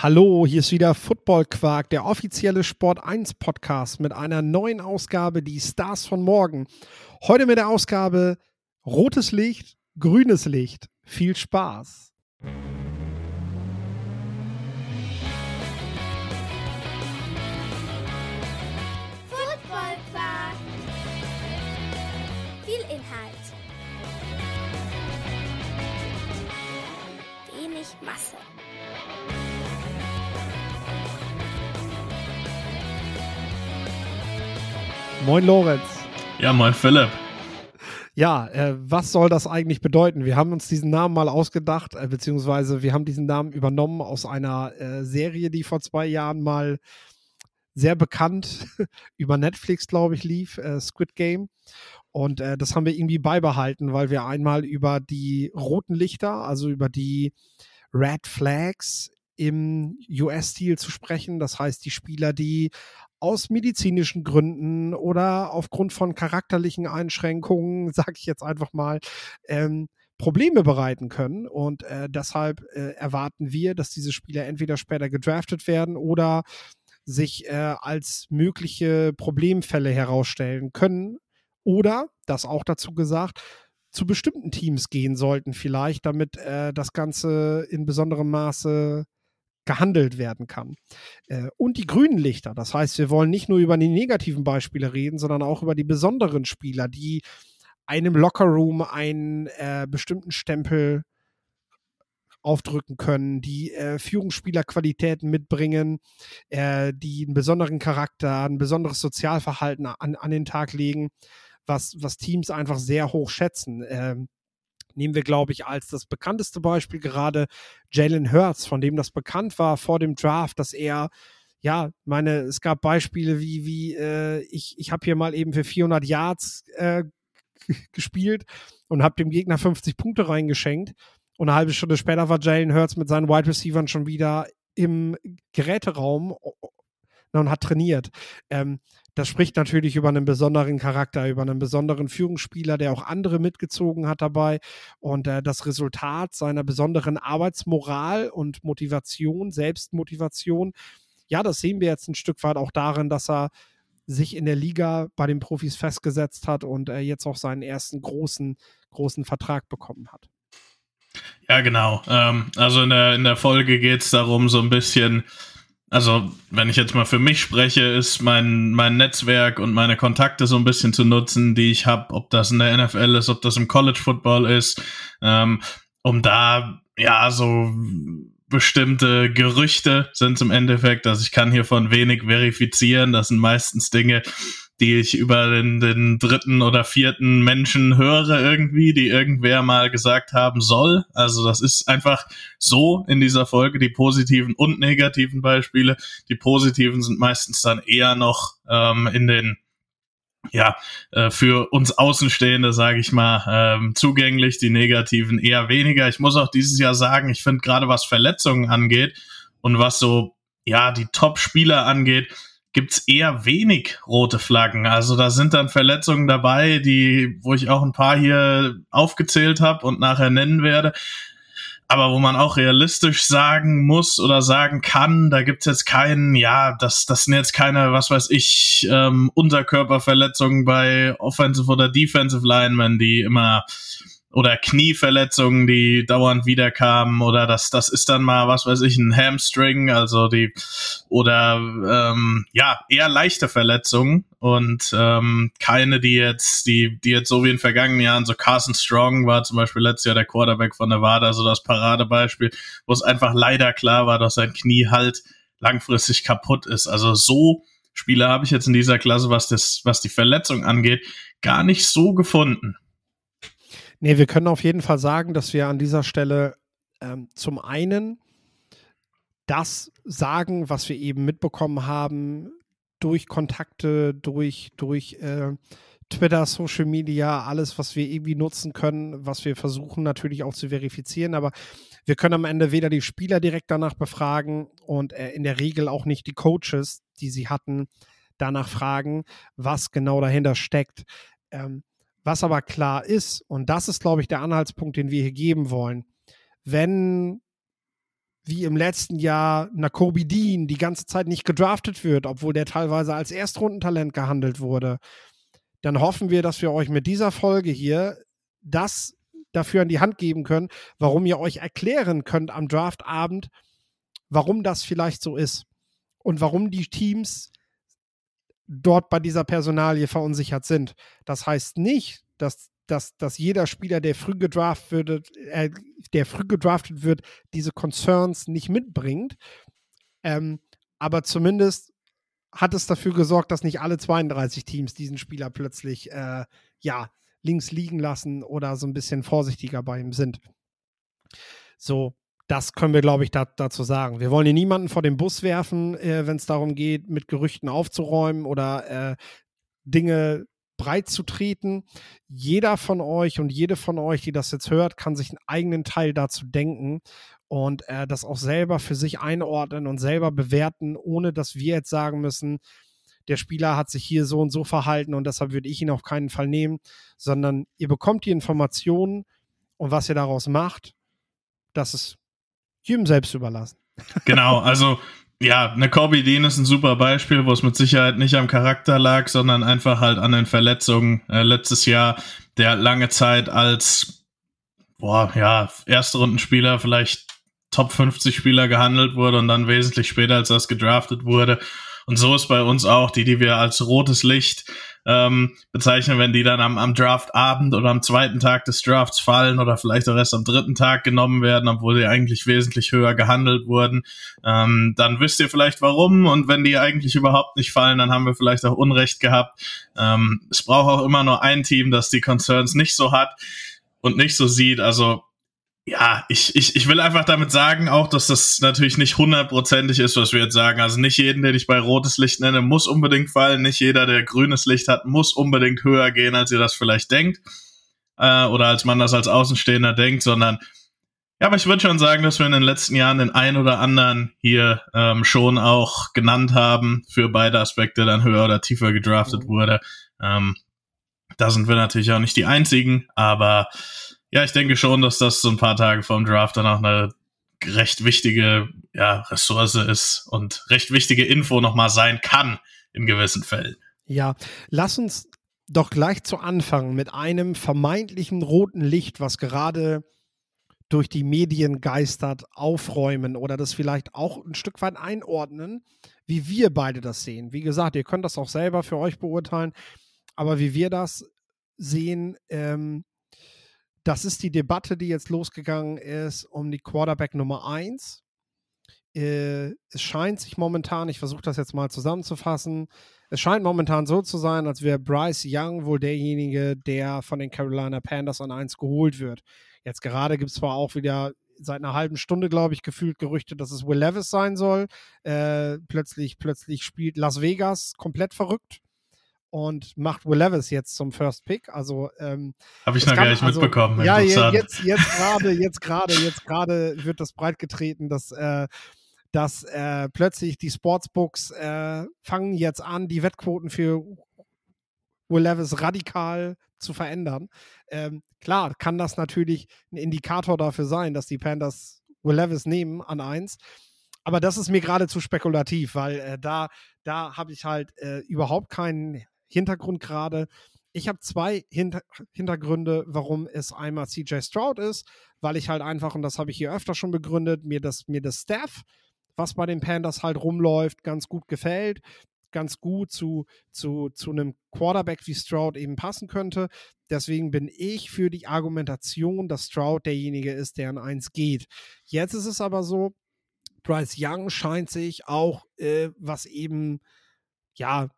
Hallo, hier ist wieder Football Quark, der offizielle Sport 1 Podcast mit einer neuen Ausgabe, die Stars von morgen. Heute mit der Ausgabe Rotes Licht, grünes Licht. Viel Spaß. Football Quark. Viel Inhalt. Wenig Masse. Moin Lorenz. Ja, moin Philipp. Ja, äh, was soll das eigentlich bedeuten? Wir haben uns diesen Namen mal ausgedacht, äh, beziehungsweise wir haben diesen Namen übernommen aus einer äh, Serie, die vor zwei Jahren mal sehr bekannt über Netflix, glaube ich, lief, äh, Squid Game. Und äh, das haben wir irgendwie beibehalten, weil wir einmal über die roten Lichter, also über die Red Flags im US-Stil zu sprechen. Das heißt, die Spieler, die aus medizinischen Gründen oder aufgrund von charakterlichen Einschränkungen, sage ich jetzt einfach mal, ähm, Probleme bereiten können. Und äh, deshalb äh, erwarten wir, dass diese Spieler entweder später gedraftet werden oder sich äh, als mögliche Problemfälle herausstellen können. Oder, das auch dazu gesagt, zu bestimmten Teams gehen sollten vielleicht, damit äh, das Ganze in besonderem Maße gehandelt werden kann. Äh, und die grünen Lichter, das heißt, wir wollen nicht nur über die negativen Beispiele reden, sondern auch über die besonderen Spieler, die einem Lockerroom einen äh, bestimmten Stempel aufdrücken können, die äh, Führungsspielerqualitäten mitbringen, äh, die einen besonderen Charakter, ein besonderes Sozialverhalten an, an den Tag legen, was, was Teams einfach sehr hoch schätzen. Ähm, nehmen wir, glaube ich, als das bekannteste Beispiel gerade Jalen Hurts, von dem das bekannt war vor dem Draft, dass er ja, meine, es gab Beispiele wie, wie äh, ich, ich habe hier mal eben für 400 Yards äh, gespielt und habe dem Gegner 50 Punkte reingeschenkt. Und eine halbe Stunde später war Jalen Hurts mit seinen Wide Receivers schon wieder im Geräteraum und hat trainiert. Ähm, das spricht natürlich über einen besonderen Charakter, über einen besonderen Führungsspieler, der auch andere mitgezogen hat dabei. Und äh, das Resultat seiner besonderen Arbeitsmoral und Motivation, Selbstmotivation, ja, das sehen wir jetzt ein Stück weit auch darin, dass er sich in der Liga bei den Profis festgesetzt hat und äh, jetzt auch seinen ersten großen, großen Vertrag bekommen hat. Ja, genau. Ähm, also in der, in der Folge geht es darum, so ein bisschen also, wenn ich jetzt mal für mich spreche, ist mein, mein Netzwerk und meine Kontakte so ein bisschen zu nutzen, die ich habe, ob das in der NFL ist, ob das im College Football ist, ähm, um da ja so bestimmte Gerüchte sind im Endeffekt, dass ich kann hiervon wenig verifizieren. Das sind meistens Dinge, die ich über den, den dritten oder vierten Menschen höre irgendwie, die irgendwer mal gesagt haben soll. Also das ist einfach so in dieser Folge, die positiven und negativen Beispiele. Die positiven sind meistens dann eher noch ähm, in den ja, äh, für uns Außenstehende, sage ich mal, ähm, zugänglich, die negativen eher weniger. Ich muss auch dieses Jahr sagen, ich finde gerade was Verletzungen angeht und was so, ja, die Top-Spieler angeht, gibt's eher wenig rote Flaggen. Also da sind dann Verletzungen dabei, die, wo ich auch ein paar hier aufgezählt habe und nachher nennen werde. Aber wo man auch realistisch sagen muss oder sagen kann, da gibt's jetzt keinen, ja, das, das sind jetzt keine, was weiß ich, ähm, Unterkörperverletzungen bei Offensive oder Defensive Linemen, die immer oder Knieverletzungen, die dauernd wiederkamen. Oder das, das ist dann mal, was weiß ich, ein Hamstring, also die oder ähm, ja, eher leichte Verletzungen. Und ähm, keine, die jetzt, die, die jetzt so wie in vergangenen Jahren, so Carson Strong war zum Beispiel letztes Jahr der Quarterback von Nevada, so das Paradebeispiel, wo es einfach leider klar war, dass sein Knie halt langfristig kaputt ist. Also so Spieler habe ich jetzt in dieser Klasse, was das, was die Verletzung angeht, gar nicht so gefunden. Nee, wir können auf jeden Fall sagen, dass wir an dieser Stelle ähm, zum einen das sagen, was wir eben mitbekommen haben, durch Kontakte, durch, durch äh, Twitter, Social Media, alles, was wir irgendwie nutzen können, was wir versuchen natürlich auch zu verifizieren, aber wir können am Ende weder die Spieler direkt danach befragen und äh, in der Regel auch nicht die Coaches, die sie hatten, danach fragen, was genau dahinter steckt. Ähm, was aber klar ist, und das ist, glaube ich, der Anhaltspunkt, den wir hier geben wollen, wenn wie im letzten Jahr Nakobe Dean die ganze Zeit nicht gedraftet wird, obwohl der teilweise als Erstrundentalent gehandelt wurde, dann hoffen wir, dass wir euch mit dieser Folge hier das dafür an die Hand geben können, warum ihr euch erklären könnt am Draftabend, warum das vielleicht so ist und warum die Teams dort bei dieser Personalie verunsichert sind. Das heißt nicht, dass, dass, dass jeder Spieler, der früh gedraftet wird, äh, der früh gedraftet wird, diese Concerns nicht mitbringt. Ähm, aber zumindest hat es dafür gesorgt, dass nicht alle 32 Teams diesen Spieler plötzlich äh, ja, links liegen lassen oder so ein bisschen vorsichtiger bei ihm sind. So, das können wir, glaube ich, da, dazu sagen. Wir wollen hier niemanden vor den Bus werfen, äh, wenn es darum geht, mit Gerüchten aufzuräumen oder äh, Dinge breit zu treten. Jeder von euch und jede von euch, die das jetzt hört, kann sich einen eigenen Teil dazu denken und äh, das auch selber für sich einordnen und selber bewerten, ohne dass wir jetzt sagen müssen, der Spieler hat sich hier so und so verhalten und deshalb würde ich ihn auf keinen Fall nehmen, sondern ihr bekommt die Informationen und was ihr daraus macht, das ist jedem selbst überlassen. Genau, also ja, eine Corby Dean ist ein super Beispiel, wo es mit Sicherheit nicht am Charakter lag, sondern einfach halt an den Verletzungen. Äh, letztes Jahr, der lange Zeit als, boah, ja, erste Rundenspieler, vielleicht Top 50 Spieler gehandelt wurde und dann wesentlich später, als das gedraftet wurde. Und so ist bei uns auch die, die wir als rotes Licht ähm, bezeichnen, wenn die dann am, am Draftabend oder am zweiten Tag des Drafts fallen oder vielleicht auch erst am dritten Tag genommen werden, obwohl die eigentlich wesentlich höher gehandelt wurden. Ähm, dann wisst ihr vielleicht warum und wenn die eigentlich überhaupt nicht fallen, dann haben wir vielleicht auch Unrecht gehabt. Ähm, es braucht auch immer nur ein Team, das die Concerns nicht so hat und nicht so sieht. Also ja, ich, ich, ich will einfach damit sagen auch, dass das natürlich nicht hundertprozentig ist, was wir jetzt sagen. Also nicht jeden, den ich bei rotes Licht nenne, muss unbedingt fallen. Nicht jeder, der grünes Licht hat, muss unbedingt höher gehen, als ihr das vielleicht denkt. Äh, oder als man das als Außenstehender denkt, sondern ja, aber ich würde schon sagen, dass wir in den letzten Jahren den ein oder anderen hier ähm, schon auch genannt haben, für beide Aspekte dann höher oder tiefer gedraftet wurde. Ähm, da sind wir natürlich auch nicht die einzigen, aber ja, ich denke schon, dass das so ein paar Tage vorm Draft dann auch eine recht wichtige ja, Ressource ist und recht wichtige Info nochmal sein kann in gewissen Fällen. Ja, lass uns doch gleich zu Anfang mit einem vermeintlichen roten Licht, was gerade durch die Medien geistert, aufräumen oder das vielleicht auch ein Stück weit einordnen, wie wir beide das sehen. Wie gesagt, ihr könnt das auch selber für euch beurteilen, aber wie wir das sehen, ähm, das ist die Debatte, die jetzt losgegangen ist um die Quarterback Nummer 1. Äh, es scheint sich momentan, ich versuche das jetzt mal zusammenzufassen, es scheint momentan so zu sein, als wäre Bryce Young wohl derjenige, der von den Carolina Panthers an 1 geholt wird. Jetzt gerade gibt es zwar auch wieder seit einer halben Stunde, glaube ich, gefühlt Gerüchte, dass es Will Levis sein soll. Äh, plötzlich, plötzlich spielt Las Vegas komplett verrückt und macht Will Levis jetzt zum First Pick. Also ähm, habe ich noch gar nicht also, mitbekommen. Ja, jetzt jetzt gerade jetzt gerade jetzt gerade wird das breit getreten, dass äh, dass äh, plötzlich die Sportsbooks äh, fangen jetzt an, die Wettquoten für Will Levis radikal zu verändern. Ähm, klar, kann das natürlich ein Indikator dafür sein, dass die Panthers Will Levis nehmen an eins. Aber das ist mir gerade zu spekulativ, weil äh, da, da habe ich halt äh, überhaupt keinen Hintergrund gerade. Ich habe zwei Hinter Hintergründe, warum es einmal CJ Stroud ist, weil ich halt einfach, und das habe ich hier öfter schon begründet, mir das, mir das Staff, was bei den Panthers halt rumläuft, ganz gut gefällt, ganz gut zu, zu, zu einem Quarterback wie Stroud eben passen könnte. Deswegen bin ich für die Argumentation, dass Stroud derjenige ist, der an eins geht. Jetzt ist es aber so, Bryce Young scheint sich auch, äh, was eben ja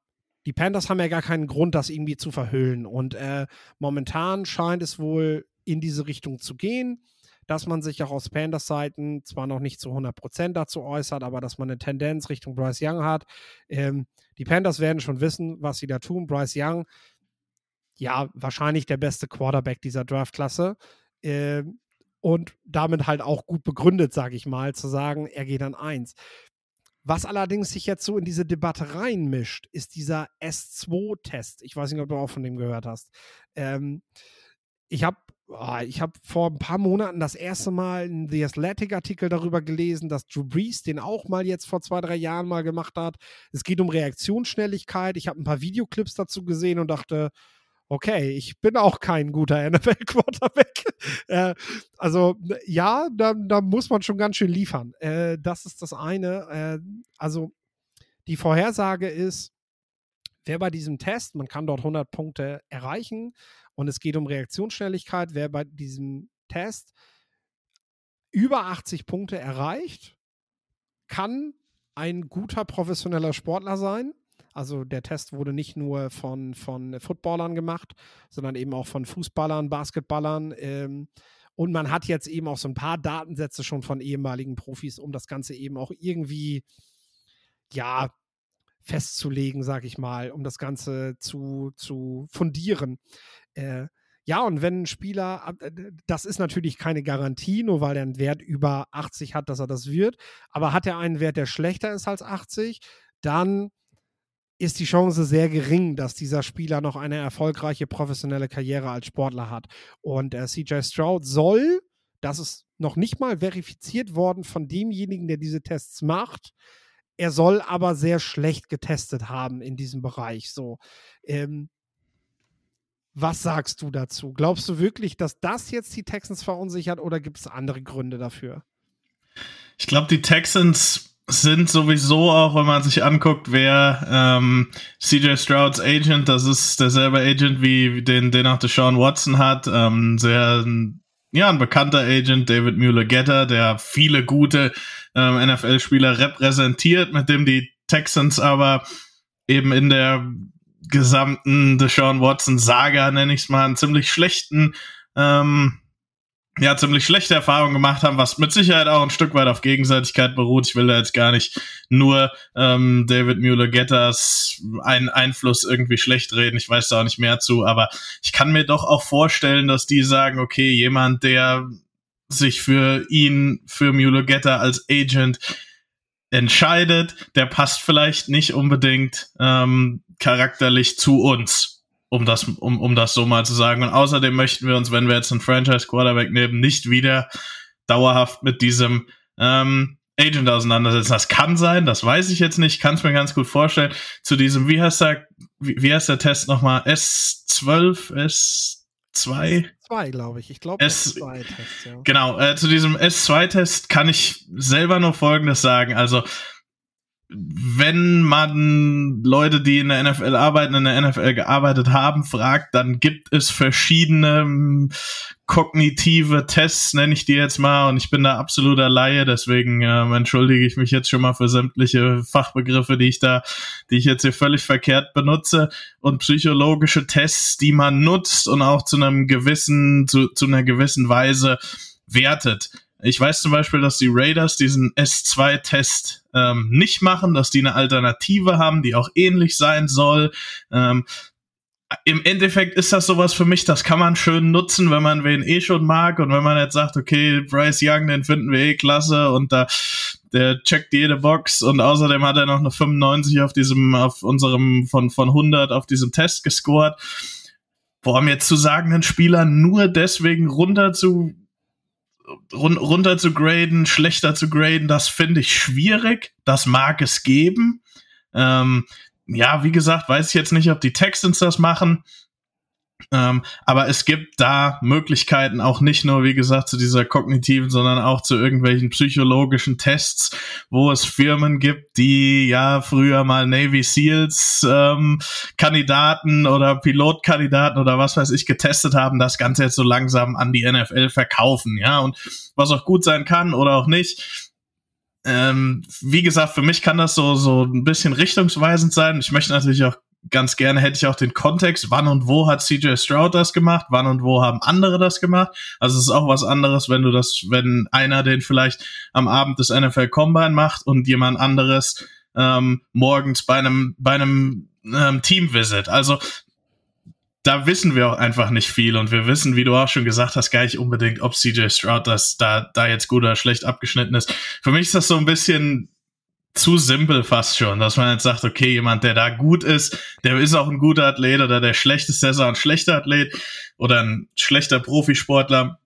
die Panthers haben ja gar keinen Grund, das irgendwie zu verhüllen. Und äh, momentan scheint es wohl in diese Richtung zu gehen, dass man sich auch aus Panthers Seiten zwar noch nicht zu 100% dazu äußert, aber dass man eine Tendenz Richtung Bryce Young hat. Ähm, die Panthers werden schon wissen, was sie da tun. Bryce Young, ja, wahrscheinlich der beste Quarterback dieser Draftklasse. Ähm, und damit halt auch gut begründet, sage ich mal, zu sagen, er geht an eins. Was allerdings sich jetzt so in diese Debatte reinmischt, ist dieser S2-Test. Ich weiß nicht, ob du auch von dem gehört hast. Ähm, ich habe oh, ich habe vor ein paar Monaten das erste Mal einen The Athletic-Artikel darüber gelesen, dass Drew Brees den auch mal jetzt vor zwei, drei Jahren mal gemacht hat. Es geht um Reaktionsschnelligkeit. Ich habe ein paar Videoclips dazu gesehen und dachte, okay, ich bin auch kein guter NFL-Quarterback. äh, also ja, da, da, muss man schon ganz schön liefern. Äh, das ist das eine. Äh, also die Vorhersage ist, wer bei diesem Test, man kann dort 100 Punkte erreichen und es geht um Reaktionsschnelligkeit, wer bei diesem Test über 80 Punkte erreicht, kann ein guter professioneller Sportler sein. Also der Test wurde nicht nur von, von Footballern gemacht, sondern eben auch von Fußballern, Basketballern. Ähm, und man hat jetzt eben auch so ein paar Datensätze schon von ehemaligen Profis, um das Ganze eben auch irgendwie, ja, festzulegen, sag ich mal, um das Ganze zu, zu fundieren. Äh, ja, und wenn ein Spieler, äh, das ist natürlich keine Garantie, nur weil er einen Wert über 80 hat, dass er das wird, aber hat er einen Wert, der schlechter ist als 80, dann ist die Chance sehr gering, dass dieser Spieler noch eine erfolgreiche professionelle Karriere als Sportler hat. Und äh, CJ Stroud soll, das ist noch nicht mal verifiziert worden von demjenigen, der diese Tests macht, er soll aber sehr schlecht getestet haben in diesem Bereich. So, ähm, was sagst du dazu? Glaubst du wirklich, dass das jetzt die Texans verunsichert oder gibt es andere Gründe dafür? Ich glaube, die Texans sind sowieso auch, wenn man sich anguckt, wer ähm, CJ Strouds Agent, das ist derselbe Agent wie den, den auch Deshaun Watson hat, ähm, sehr ja, ein bekannter Agent, David Mueller-Getter, der viele gute ähm, NFL-Spieler repräsentiert, mit dem die Texans aber eben in der gesamten Deshaun Watson-Saga, nenne ich es mal, einen ziemlich schlechten ähm, ja, ziemlich schlechte Erfahrungen gemacht haben, was mit Sicherheit auch ein Stück weit auf Gegenseitigkeit beruht. Ich will da jetzt gar nicht nur ähm, David Mueller-Getters einen Einfluss irgendwie schlecht reden. Ich weiß da auch nicht mehr zu, aber ich kann mir doch auch vorstellen, dass die sagen, okay, jemand, der sich für ihn, für Mueller-Getter als Agent entscheidet, der passt vielleicht nicht unbedingt ähm, charakterlich zu uns um das, um, um das so mal zu sagen. Und außerdem möchten wir uns, wenn wir jetzt einen Franchise-Quarterback nehmen, nicht wieder dauerhaft mit diesem ähm, Agent auseinandersetzen. Das kann sein, das weiß ich jetzt nicht, kann es mir ganz gut vorstellen. Zu diesem, wie heißt der, wie, wie heißt der Test nochmal? S12, S2? S2, glaube ich. Ich glaube, S2-Test, ja. Genau, äh, zu diesem S2-Test kann ich selber nur Folgendes sagen. Also, wenn man Leute, die in der NFL arbeiten, in der NFL gearbeitet haben, fragt, dann gibt es verschiedene ähm, kognitive Tests, nenne ich die jetzt mal, und ich bin da absoluter Laie, deswegen äh, entschuldige ich mich jetzt schon mal für sämtliche Fachbegriffe, die ich da, die ich jetzt hier völlig verkehrt benutze, und psychologische Tests, die man nutzt und auch zu einem gewissen, zu, zu einer gewissen Weise wertet. Ich weiß zum Beispiel, dass die Raiders diesen S2-Test ähm, nicht machen, dass die eine Alternative haben, die auch ähnlich sein soll. Ähm, im Endeffekt ist das sowas für mich, das kann man schön nutzen, wenn man wen eh schon mag und wenn man jetzt sagt, okay, Bryce Young, den finden wir eh klasse und da der checkt jede Box und außerdem hat er noch eine 95 auf diesem, auf unserem von, von 100 auf diesem Test gescored. Boah, mir zu sagen, einen Spieler nur deswegen runter zu run runter zu graden, schlechter zu graden, das finde ich schwierig. Das mag es geben. Ähm, ja, wie gesagt, weiß ich jetzt nicht, ob die Texans das machen. Ähm, aber es gibt da Möglichkeiten, auch nicht nur, wie gesagt, zu dieser kognitiven, sondern auch zu irgendwelchen psychologischen Tests, wo es Firmen gibt, die ja früher mal Navy Seals ähm, Kandidaten oder Pilotkandidaten oder was weiß ich getestet haben, das Ganze jetzt so langsam an die NFL verkaufen, ja, und was auch gut sein kann oder auch nicht. Ähm, wie gesagt, für mich kann das so, so ein bisschen richtungsweisend sein. Ich möchte natürlich auch ganz gerne hätte ich auch den Kontext, wann und wo hat CJ Stroud das gemacht, wann und wo haben andere das gemacht. Also es ist auch was anderes, wenn du das, wenn einer den vielleicht am Abend des NFL Combine macht und jemand anderes ähm, morgens bei einem, bei einem ähm, Team-Visit. Also da wissen wir auch einfach nicht viel und wir wissen, wie du auch schon gesagt hast, gar nicht unbedingt, ob CJ Stroud das da, da jetzt gut oder schlecht abgeschnitten ist. Für mich ist das so ein bisschen zu simpel fast schon, dass man jetzt sagt, okay, jemand, der da gut ist, der ist auch ein guter Athlet oder der schlechteste ist ein schlechter Athlet oder ein schlechter Profisportler.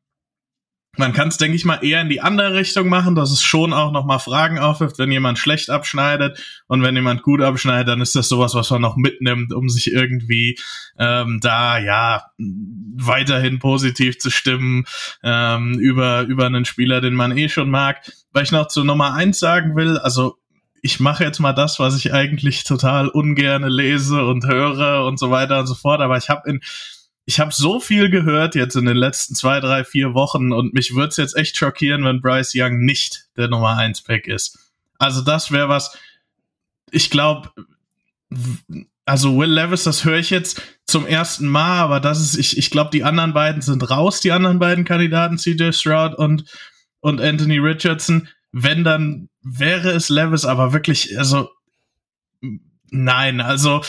Man kann es, denke ich mal, eher in die andere Richtung machen, dass es schon auch nochmal Fragen aufwirft, wenn jemand schlecht abschneidet und wenn jemand gut abschneidet, dann ist das sowas, was man noch mitnimmt, um sich irgendwie ähm, da ja weiterhin positiv zu stimmen ähm, über über einen Spieler, den man eh schon mag. Weil ich noch zu Nummer eins sagen will, also ich mache jetzt mal das, was ich eigentlich total ungerne lese und höre und so weiter und so fort, aber ich habe in ich habe so viel gehört jetzt in den letzten zwei, drei, vier Wochen und mich würde es jetzt echt schockieren, wenn Bryce Young nicht der Nummer 1 Pick ist. Also das wäre was, ich glaube, also Will Levis, das höre ich jetzt zum ersten Mal, aber das ist, ich, ich glaube, die anderen beiden sind raus, die anderen beiden Kandidaten, CJ Stroud und, und Anthony Richardson. Wenn, dann wäre es Levis, aber wirklich, also nein, also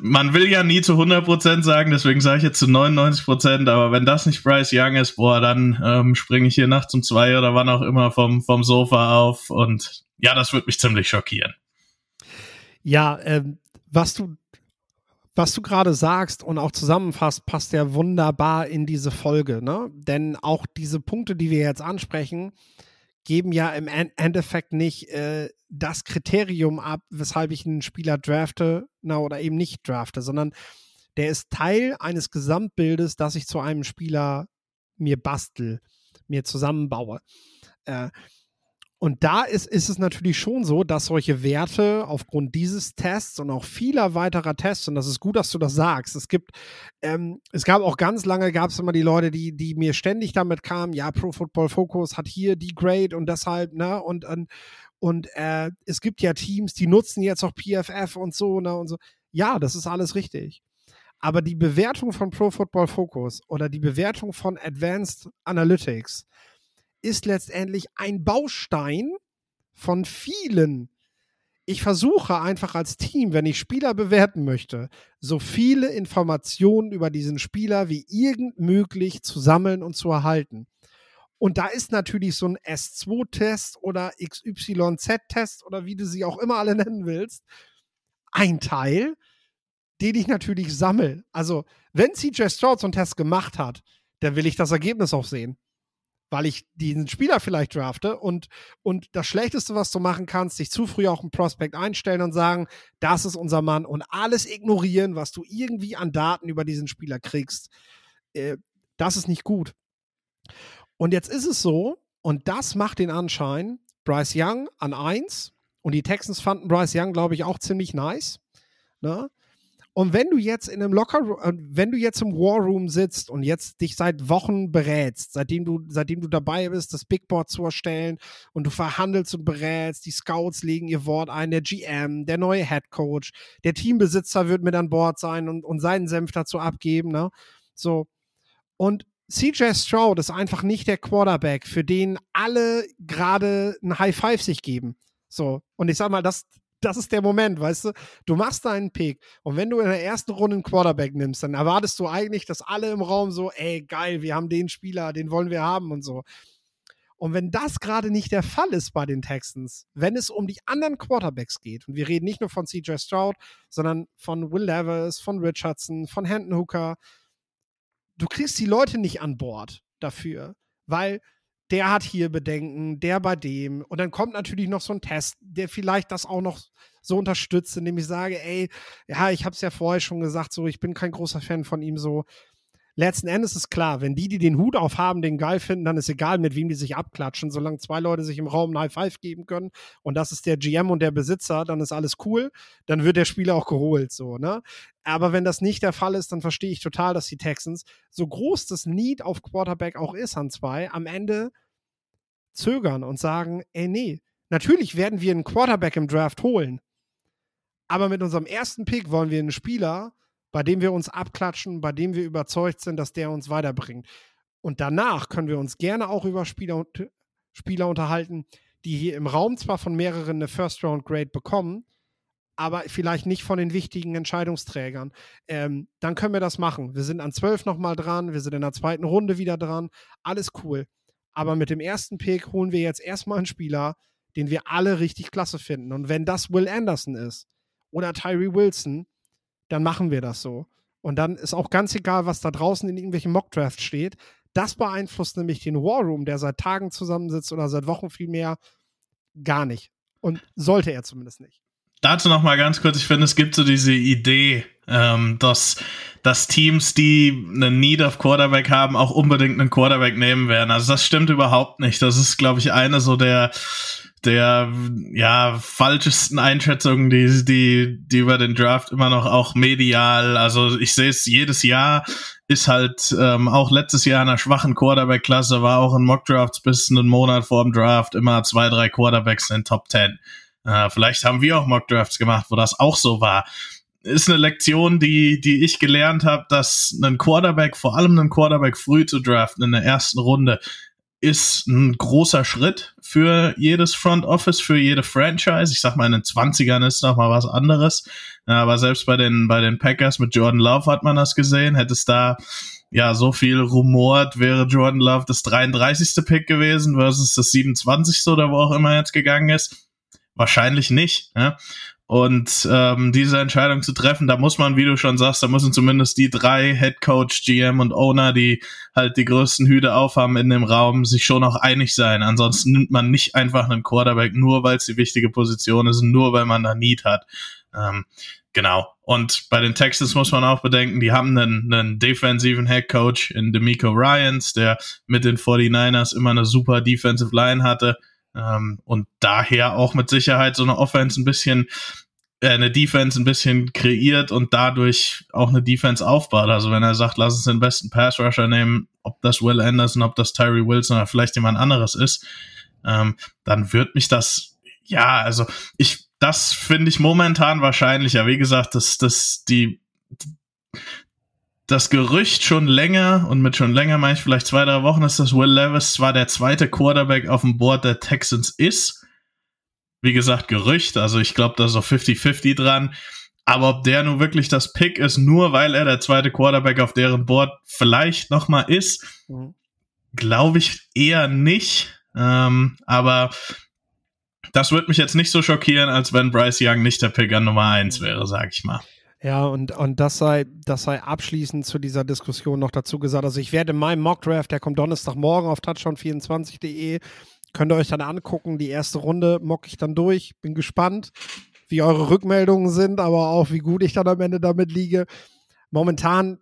man will ja nie zu 100% sagen, deswegen sage ich jetzt zu 99%, aber wenn das nicht Bryce Young ist, boah, dann ähm, springe ich hier nachts um zwei oder wann auch immer vom, vom Sofa auf und ja, das wird mich ziemlich schockieren. Ja, ähm, was du was du gerade sagst und auch zusammenfasst, passt ja wunderbar in diese Folge, ne? Denn auch diese Punkte, die wir jetzt ansprechen, geben ja im Endeffekt nicht äh, das Kriterium ab, weshalb ich einen Spieler drafte na, oder eben nicht drafte, sondern der ist Teil eines Gesamtbildes, das ich zu einem Spieler mir bastel, mir zusammenbaue. Äh, und da ist, ist es natürlich schon so, dass solche Werte aufgrund dieses Tests und auch vieler weiterer Tests, und das ist gut, dass du das sagst, es gibt, ähm, es gab auch ganz lange, gab es immer die Leute, die, die mir ständig damit kamen, ja, Pro Football Focus hat hier die Grade und deshalb, ne, und, und, und äh, es gibt ja Teams, die nutzen jetzt auch PFF und so, ne, und so. Ja, das ist alles richtig. Aber die Bewertung von Pro Football Focus oder die Bewertung von Advanced Analytics, ist letztendlich ein Baustein von vielen. Ich versuche einfach als Team, wenn ich Spieler bewerten möchte, so viele Informationen über diesen Spieler wie irgend möglich zu sammeln und zu erhalten. Und da ist natürlich so ein S2-Test oder XYZ-Test oder wie du sie auch immer alle nennen willst, ein Teil, den ich natürlich sammle. Also, wenn CJ Stroud so einen Test gemacht hat, dann will ich das Ergebnis auch sehen weil ich diesen Spieler vielleicht drafte und, und das Schlechteste, was du machen kannst, dich zu früh auch einen Prospekt einstellen und sagen, das ist unser Mann und alles ignorieren, was du irgendwie an Daten über diesen Spieler kriegst. Äh, das ist nicht gut. Und jetzt ist es so, und das macht den Anschein, Bryce Young an 1 und die Texans fanden Bryce Young, glaube ich, auch ziemlich nice. Ne? Und wenn du jetzt in einem Locker, äh, wenn du jetzt im War Room sitzt und jetzt dich seit Wochen berätst, seitdem du, seitdem du dabei bist, das Big Board zu erstellen und du verhandelst und berätst, die Scouts legen ihr Wort ein, der GM, der neue Head Coach, der Teambesitzer wird mit an Bord sein und, und seinen Senf dazu abgeben, ne? So. Und CJ Stroud ist einfach nicht der Quarterback, für den alle gerade ein High Five sich geben. So. Und ich sag mal, das, das ist der Moment, weißt du? Du machst deinen Pick und wenn du in der ersten Runde einen Quarterback nimmst, dann erwartest du eigentlich, dass alle im Raum so, ey, geil, wir haben den Spieler, den wollen wir haben und so. Und wenn das gerade nicht der Fall ist bei den Texans, wenn es um die anderen Quarterbacks geht, und wir reden nicht nur von CJ Stroud, sondern von Will Levis, von Richardson, von Hendon Hooker, du kriegst die Leute nicht an Bord dafür, weil der hat hier Bedenken, der bei dem. Und dann kommt natürlich noch so ein Test, der vielleicht das auch noch so unterstützt, indem ich sage, ey, ja, ich habe es ja vorher schon gesagt, so, ich bin kein großer Fan von ihm, so. Letzten Endes ist klar, wenn die, die den Hut aufhaben, den geil finden, dann ist egal, mit wem die sich abklatschen. Solange zwei Leute sich im Raum ein High Five geben können und das ist der GM und der Besitzer, dann ist alles cool. Dann wird der Spieler auch geholt, so, ne? Aber wenn das nicht der Fall ist, dann verstehe ich total, dass die Texans, so groß das Need auf Quarterback auch ist an zwei, am Ende zögern und sagen, ey, nee, natürlich werden wir einen Quarterback im Draft holen. Aber mit unserem ersten Pick wollen wir einen Spieler, bei dem wir uns abklatschen, bei dem wir überzeugt sind, dass der uns weiterbringt. Und danach können wir uns gerne auch über Spieler, Spieler unterhalten, die hier im Raum zwar von mehreren eine First-Round-Grade bekommen, aber vielleicht nicht von den wichtigen Entscheidungsträgern. Ähm, dann können wir das machen. Wir sind an zwölf nochmal dran, wir sind in der zweiten Runde wieder dran. Alles cool. Aber mit dem ersten Pick holen wir jetzt erstmal einen Spieler, den wir alle richtig klasse finden. Und wenn das Will Anderson ist oder Tyree Wilson, dann machen wir das so. Und dann ist auch ganz egal, was da draußen in irgendwelchen Mockdrafts steht. Das beeinflusst nämlich den War Room, der seit Tagen zusammensitzt oder seit Wochen viel mehr, gar nicht. Und sollte er zumindest nicht. Dazu noch mal ganz kurz, ich finde, es gibt so diese Idee, ähm, dass, dass Teams, die einen Need of Quarterback haben, auch unbedingt einen Quarterback nehmen werden. Also das stimmt überhaupt nicht. Das ist, glaube ich, eine so der der ja falschesten Einschätzungen, die die die über den Draft immer noch auch medial. Also ich sehe es jedes Jahr ist halt ähm, auch letztes Jahr in einer schwachen Quarterback-Klasse war auch in Mock-Drafts bis einen Monat vor dem Draft immer zwei drei Quarterbacks in den Top 10. Äh, vielleicht haben wir auch Mock-Drafts gemacht, wo das auch so war ist eine Lektion, die, die ich gelernt habe, dass ein Quarterback, vor allem ein Quarterback früh zu draften in der ersten Runde, ist ein großer Schritt für jedes Front Office, für jede Franchise. Ich sag mal, in den 20ern ist noch mal was anderes. Aber selbst bei den, bei den Packers mit Jordan Love hat man das gesehen. Hätte es da ja so viel rumort, wäre Jordan Love das 33. Pick gewesen versus das 27. oder wo auch immer jetzt gegangen ist. Wahrscheinlich nicht. Ja? Und ähm, diese Entscheidung zu treffen, da muss man, wie du schon sagst, da müssen zumindest die drei Head Coach, GM und Owner, die halt die größten Hüte aufhaben in dem Raum, sich schon auch einig sein. Ansonsten nimmt man nicht einfach einen Quarterback, nur weil es die wichtige Position ist, nur weil man da Need hat. Ähm, genau. Und bei den Texans muss man auch bedenken, die haben einen, einen defensiven Head Coach in D'Amico Ryans, der mit den 49ers immer eine super Defensive Line hatte ähm, und daher auch mit Sicherheit so eine Offense ein bisschen, äh, eine Defense ein bisschen kreiert und dadurch auch eine Defense aufbaut. Also wenn er sagt, lass uns den besten Pass Rusher nehmen, ob das Will Anderson, ob das Tyree Wilson oder vielleicht jemand anderes ist, ähm, dann wird mich das, ja, also ich, das finde ich momentan wahrscheinlicher. Wie gesagt, dass, dass die, das Gerücht schon länger, und mit schon länger meine ich vielleicht zwei, drei Wochen, ist, dass Will Levis zwar der zweite Quarterback auf dem Board der Texans ist. Wie gesagt, Gerücht, also ich glaube, da ist auch 50-50 dran. Aber ob der nun wirklich das Pick ist, nur weil er der zweite Quarterback auf deren Board vielleicht nochmal ist, mhm. glaube ich eher nicht. Ähm, aber das würde mich jetzt nicht so schockieren, als wenn Bryce Young nicht der Pick an Nummer eins wäre, sag ich mal. Ja, und, und das sei, das sei abschließend zu dieser Diskussion noch dazu gesagt. Also ich werde meinen Mockdraft, der kommt Donnerstagmorgen auf touchdown24.de, könnt ihr euch dann angucken. Die erste Runde mock ich dann durch. Bin gespannt, wie eure Rückmeldungen sind, aber auch wie gut ich dann am Ende damit liege. Momentan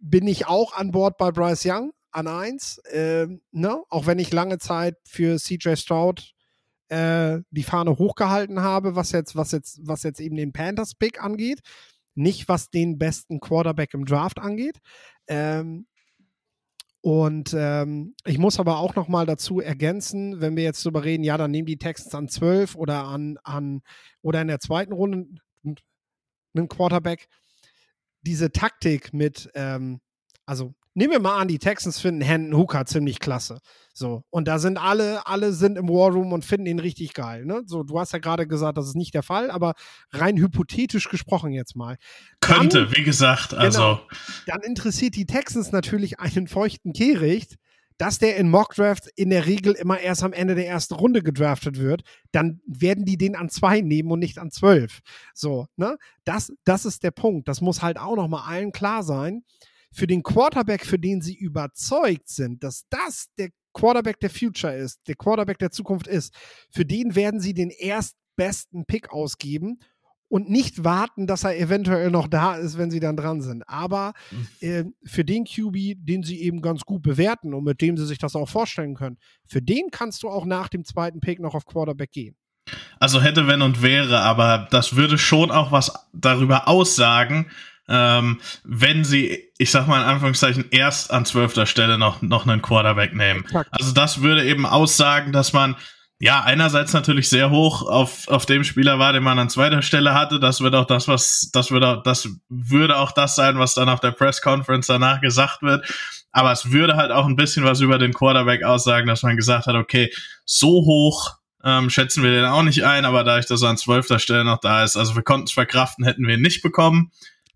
bin ich auch an Bord bei Bryce Young an 1. Äh, ne? Auch wenn ich lange Zeit für CJ Stroud äh, die Fahne hochgehalten habe, was jetzt, was jetzt, was jetzt eben den Panthers-Pick angeht nicht was den besten Quarterback im Draft angeht. Ähm, und ähm, ich muss aber auch noch mal dazu ergänzen, wenn wir jetzt darüber reden, ja, dann nehmen die Texans an 12 oder an, an oder in der zweiten Runde einen Quarterback. Diese Taktik mit, ähm, also nehmen wir mal an, die Texans finden Hendon Hooker ziemlich klasse. So, und da sind alle, alle sind im War Room und finden ihn richtig geil. Ne? So, du hast ja gerade gesagt, das ist nicht der Fall, aber rein hypothetisch gesprochen jetzt mal. Könnte, dann, wie gesagt, also. Genau, dann interessiert die Texans natürlich einen feuchten Kehricht, dass der in Mock Drafts in der Regel immer erst am Ende der ersten Runde gedraftet wird, dann werden die den an zwei nehmen und nicht an zwölf. So, ne? Das, das ist der Punkt. Das muss halt auch noch mal allen klar sein für den Quarterback, für den sie überzeugt sind, dass das der Quarterback der Future ist, der Quarterback der Zukunft ist, für den werden sie den erstbesten Pick ausgeben und nicht warten, dass er eventuell noch da ist, wenn sie dann dran sind. Aber äh, für den QB, den sie eben ganz gut bewerten und mit dem sie sich das auch vorstellen können, für den kannst du auch nach dem zweiten Pick noch auf Quarterback gehen. Also hätte, wenn und wäre, aber das würde schon auch was darüber aussagen, ähm, wenn sie, ich sag mal in Anführungszeichen, erst an zwölfter Stelle noch, noch einen Quarterback nehmen. Exakt. Also das würde eben aussagen, dass man ja, einerseits natürlich sehr hoch auf, auf dem Spieler war, den man an zweiter Stelle hatte. Das wird auch das, was, das wird auch, das würde auch das sein, was dann auf der Press Conference danach gesagt wird. Aber es würde halt auch ein bisschen was über den Quarterback aussagen, dass man gesagt hat, okay, so hoch ähm, schätzen wir den auch nicht ein, aber dadurch, dass er an zwölfter Stelle noch da ist, also wir konnten es verkraften, hätten wir ihn nicht bekommen.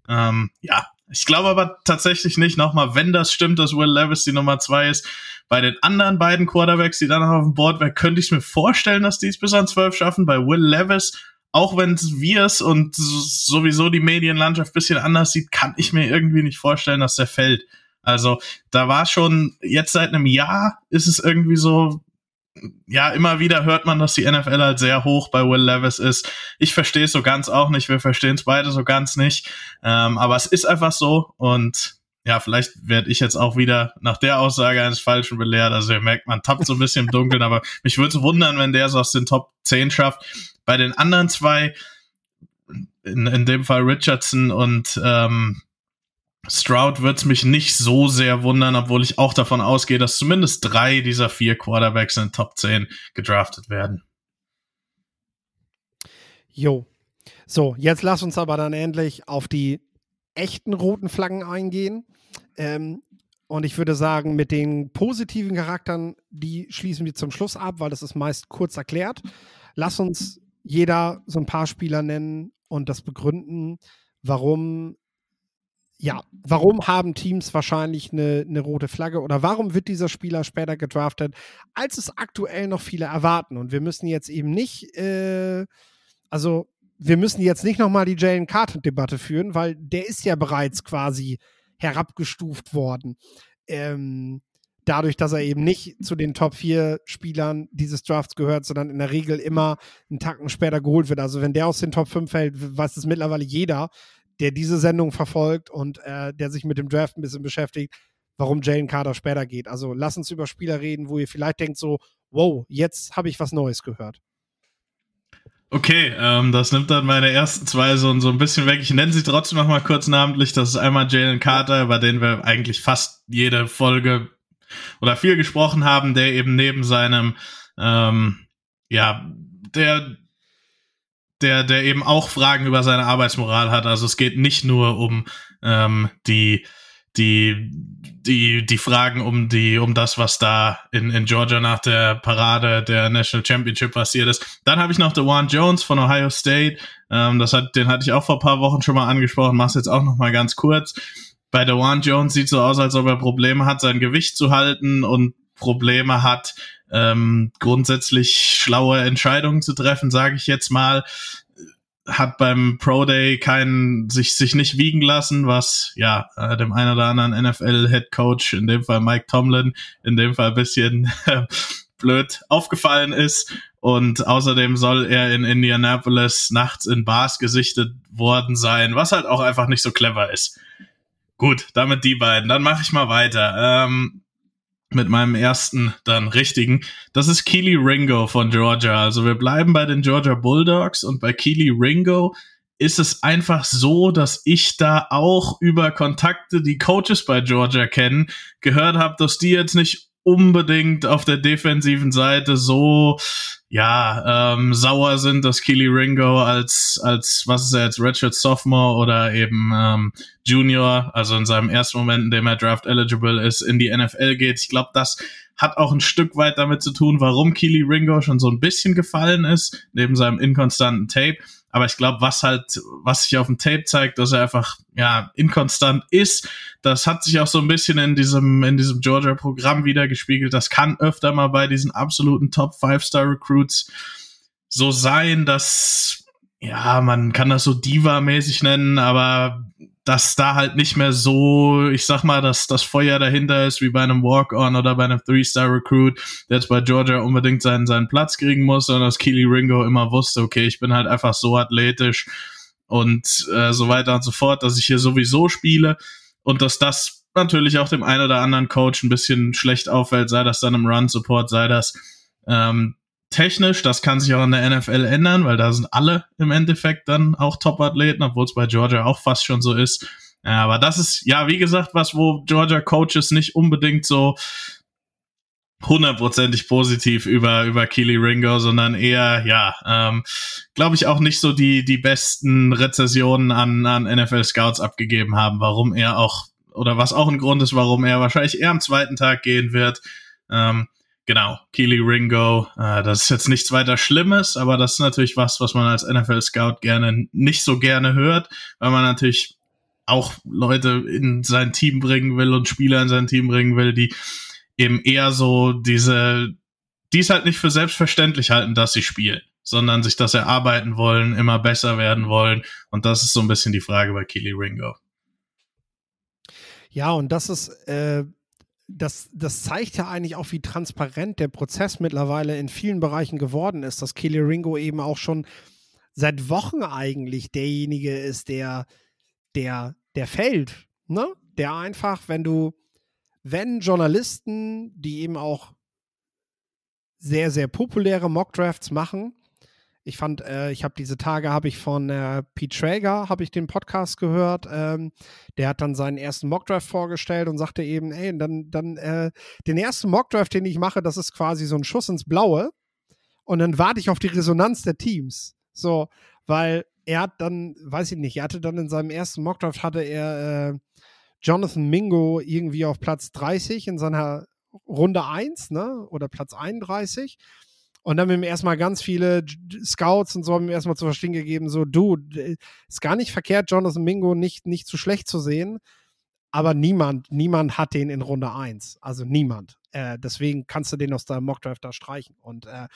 Ähm, ja, Ich glaube aber tatsächlich nicht nochmal, wenn das stimmt, dass Will Levis die Nummer zwei ist. Bei den anderen beiden Quarterbacks, die dann noch auf dem Board wären, könnte ich mir vorstellen, dass die es bis an zwölf schaffen. Bei Will Levis, auch wenn wir es und sowieso die Medienlandschaft bisschen anders sieht, kann ich mir irgendwie nicht vorstellen, dass der fällt. Also da war schon, jetzt seit einem Jahr ist es irgendwie so, ja, immer wieder hört man, dass die NFL halt sehr hoch bei Will Levis ist. Ich verstehe es so ganz auch nicht, wir verstehen es beide so ganz nicht. Ähm, aber es ist einfach so und ja, vielleicht werde ich jetzt auch wieder nach der Aussage eines Falschen belehrt. Also ihr merkt, man tappt so ein bisschen im Dunkeln, aber mich würde es wundern, wenn der es aus den Top 10 schafft. Bei den anderen zwei, in, in dem Fall Richardson und ähm, Stroud wird es mich nicht so sehr wundern, obwohl ich auch davon ausgehe, dass zumindest drei dieser vier Quarterbacks in den Top 10 gedraftet werden. Jo. So, jetzt lass uns aber dann endlich auf die echten roten Flaggen eingehen. Ähm, und ich würde sagen, mit den positiven Charakteren, die schließen wir zum Schluss ab, weil das ist meist kurz erklärt. Lass uns jeder so ein paar Spieler nennen und das begründen, warum ja, warum haben Teams wahrscheinlich eine, eine rote Flagge oder warum wird dieser Spieler später gedraftet, als es aktuell noch viele erwarten? Und wir müssen jetzt eben nicht, äh, also wir müssen jetzt nicht nochmal die Jalen Carter-Debatte führen, weil der ist ja bereits quasi herabgestuft worden. Ähm, dadurch, dass er eben nicht zu den Top 4 Spielern dieses Drafts gehört, sondern in der Regel immer einen Tacken später geholt wird. Also wenn der aus den Top 5 fällt, weiß es mittlerweile jeder, der diese Sendung verfolgt und äh, der sich mit dem Draft ein bisschen beschäftigt, warum Jalen Carter später geht. Also lass uns über Spieler reden, wo ihr vielleicht denkt so, wow, jetzt habe ich was Neues gehört. Okay, ähm, das nimmt dann meine ersten zwei so, so ein bisschen weg. Ich nenne sie trotzdem noch mal kurz namentlich. Das ist einmal Jalen Carter, über den wir eigentlich fast jede Folge oder viel gesprochen haben, der eben neben seinem, ähm, ja, der der, der eben auch Fragen über seine Arbeitsmoral hat. Also es geht nicht nur um ähm, die, die, die, die Fragen um die, um das, was da in, in Georgia nach der Parade der National Championship passiert ist. Dann habe ich noch Dewan Jones von Ohio State. Ähm, das hat, den hatte ich auch vor paar Wochen schon mal angesprochen, mach's jetzt auch noch mal ganz kurz. Bei Dewan Jones sieht so aus, als ob er Probleme hat, sein Gewicht zu halten und Probleme hat, ähm, grundsätzlich schlaue Entscheidungen zu treffen, sage ich jetzt mal hat beim Pro Day keinen sich sich nicht wiegen lassen, was ja äh, dem einen oder anderen NFL Head Coach, in dem Fall Mike Tomlin, in dem Fall bisschen äh, blöd aufgefallen ist und außerdem soll er in Indianapolis nachts in Bars gesichtet worden sein, was halt auch einfach nicht so clever ist. Gut, damit die beiden. Dann mache ich mal weiter. Ähm, mit meinem ersten dann richtigen. Das ist Keely Ringo von Georgia. Also wir bleiben bei den Georgia Bulldogs und bei Keely Ringo ist es einfach so, dass ich da auch über Kontakte, die Coaches bei Georgia kennen, gehört habe, dass die jetzt nicht unbedingt auf der defensiven Seite so ja ähm, sauer sind, dass Keely Ringo als als was ist er jetzt Redshirt Sophomore oder eben ähm, Junior, also in seinem ersten Moment, in dem er Draft eligible ist, in die NFL geht. Ich glaube, das hat auch ein Stück weit damit zu tun, warum Keely Ringo schon so ein bisschen gefallen ist, neben seinem inkonstanten Tape. Aber ich glaube, was halt, was sich auf dem Tape zeigt, dass er einfach, ja, inkonstant ist, das hat sich auch so ein bisschen in diesem, in diesem Georgia-Programm wieder gespiegelt. Das kann öfter mal bei diesen absoluten Top Five-Star Recruits so sein, dass, ja, man kann das so Diva-mäßig nennen, aber dass da halt nicht mehr so, ich sag mal, dass das Feuer dahinter ist wie bei einem Walk-On oder bei einem Three-Star-Recruit, der jetzt bei Georgia unbedingt seinen, seinen Platz kriegen muss, sondern dass Keely Ringo immer wusste, okay, ich bin halt einfach so athletisch und äh, so weiter und so fort, dass ich hier sowieso spiele und dass das natürlich auch dem einen oder anderen Coach ein bisschen schlecht auffällt, sei das dann im Run-Support, sei das ähm, technisch, das kann sich auch in der NFL ändern, weil da sind alle im Endeffekt dann auch Top-Athleten, obwohl es bei Georgia auch fast schon so ist. Aber das ist, ja, wie gesagt, was, wo Georgia Coaches nicht unbedingt so hundertprozentig positiv über, über Keely Ringo, sondern eher, ja, ähm, glaube ich auch nicht so die, die besten Rezessionen an, an NFL Scouts abgegeben haben, warum er auch, oder was auch ein Grund ist, warum er wahrscheinlich eher am zweiten Tag gehen wird. Ähm, Genau, Keely Ringo. Äh, das ist jetzt nichts weiter Schlimmes, aber das ist natürlich was, was man als NFL-Scout gerne nicht so gerne hört, weil man natürlich auch Leute in sein Team bringen will und Spieler in sein Team bringen will, die eben eher so diese, die es halt nicht für selbstverständlich halten, dass sie spielen, sondern sich das erarbeiten wollen, immer besser werden wollen. Und das ist so ein bisschen die Frage bei Keely Ringo. Ja, und das ist, äh, das, das zeigt ja eigentlich auch, wie transparent der Prozess mittlerweile in vielen Bereichen geworden ist, dass Keely Ringo eben auch schon seit Wochen eigentlich derjenige ist, der, der, der fällt, ne? Der einfach, wenn du, wenn Journalisten, die eben auch sehr, sehr populäre Mockdrafts machen, ich fand, äh, ich habe diese Tage habe ich von äh, Pete Traeger habe ich den Podcast gehört. Ähm, der hat dann seinen ersten Mockdraft vorgestellt und sagte eben, ey, dann dann äh, den ersten Mockdraft, den ich mache, das ist quasi so ein Schuss ins Blaue. Und dann warte ich auf die Resonanz der Teams. So, weil er hat dann, weiß ich nicht, er hatte dann in seinem ersten Mockdraft hatte er äh, Jonathan Mingo irgendwie auf Platz 30 in seiner Runde 1, ne? Oder Platz 31. Und dann haben wir ihm erstmal ganz viele Scouts und so haben ihm erstmal zu verstehen gegeben, so, du, ist gar nicht verkehrt, Jonathan Mingo nicht, nicht zu schlecht zu sehen. Aber niemand, niemand hat den in Runde 1. Also niemand. Äh, deswegen kannst du den aus deinem Mockdraft da streichen. Und äh,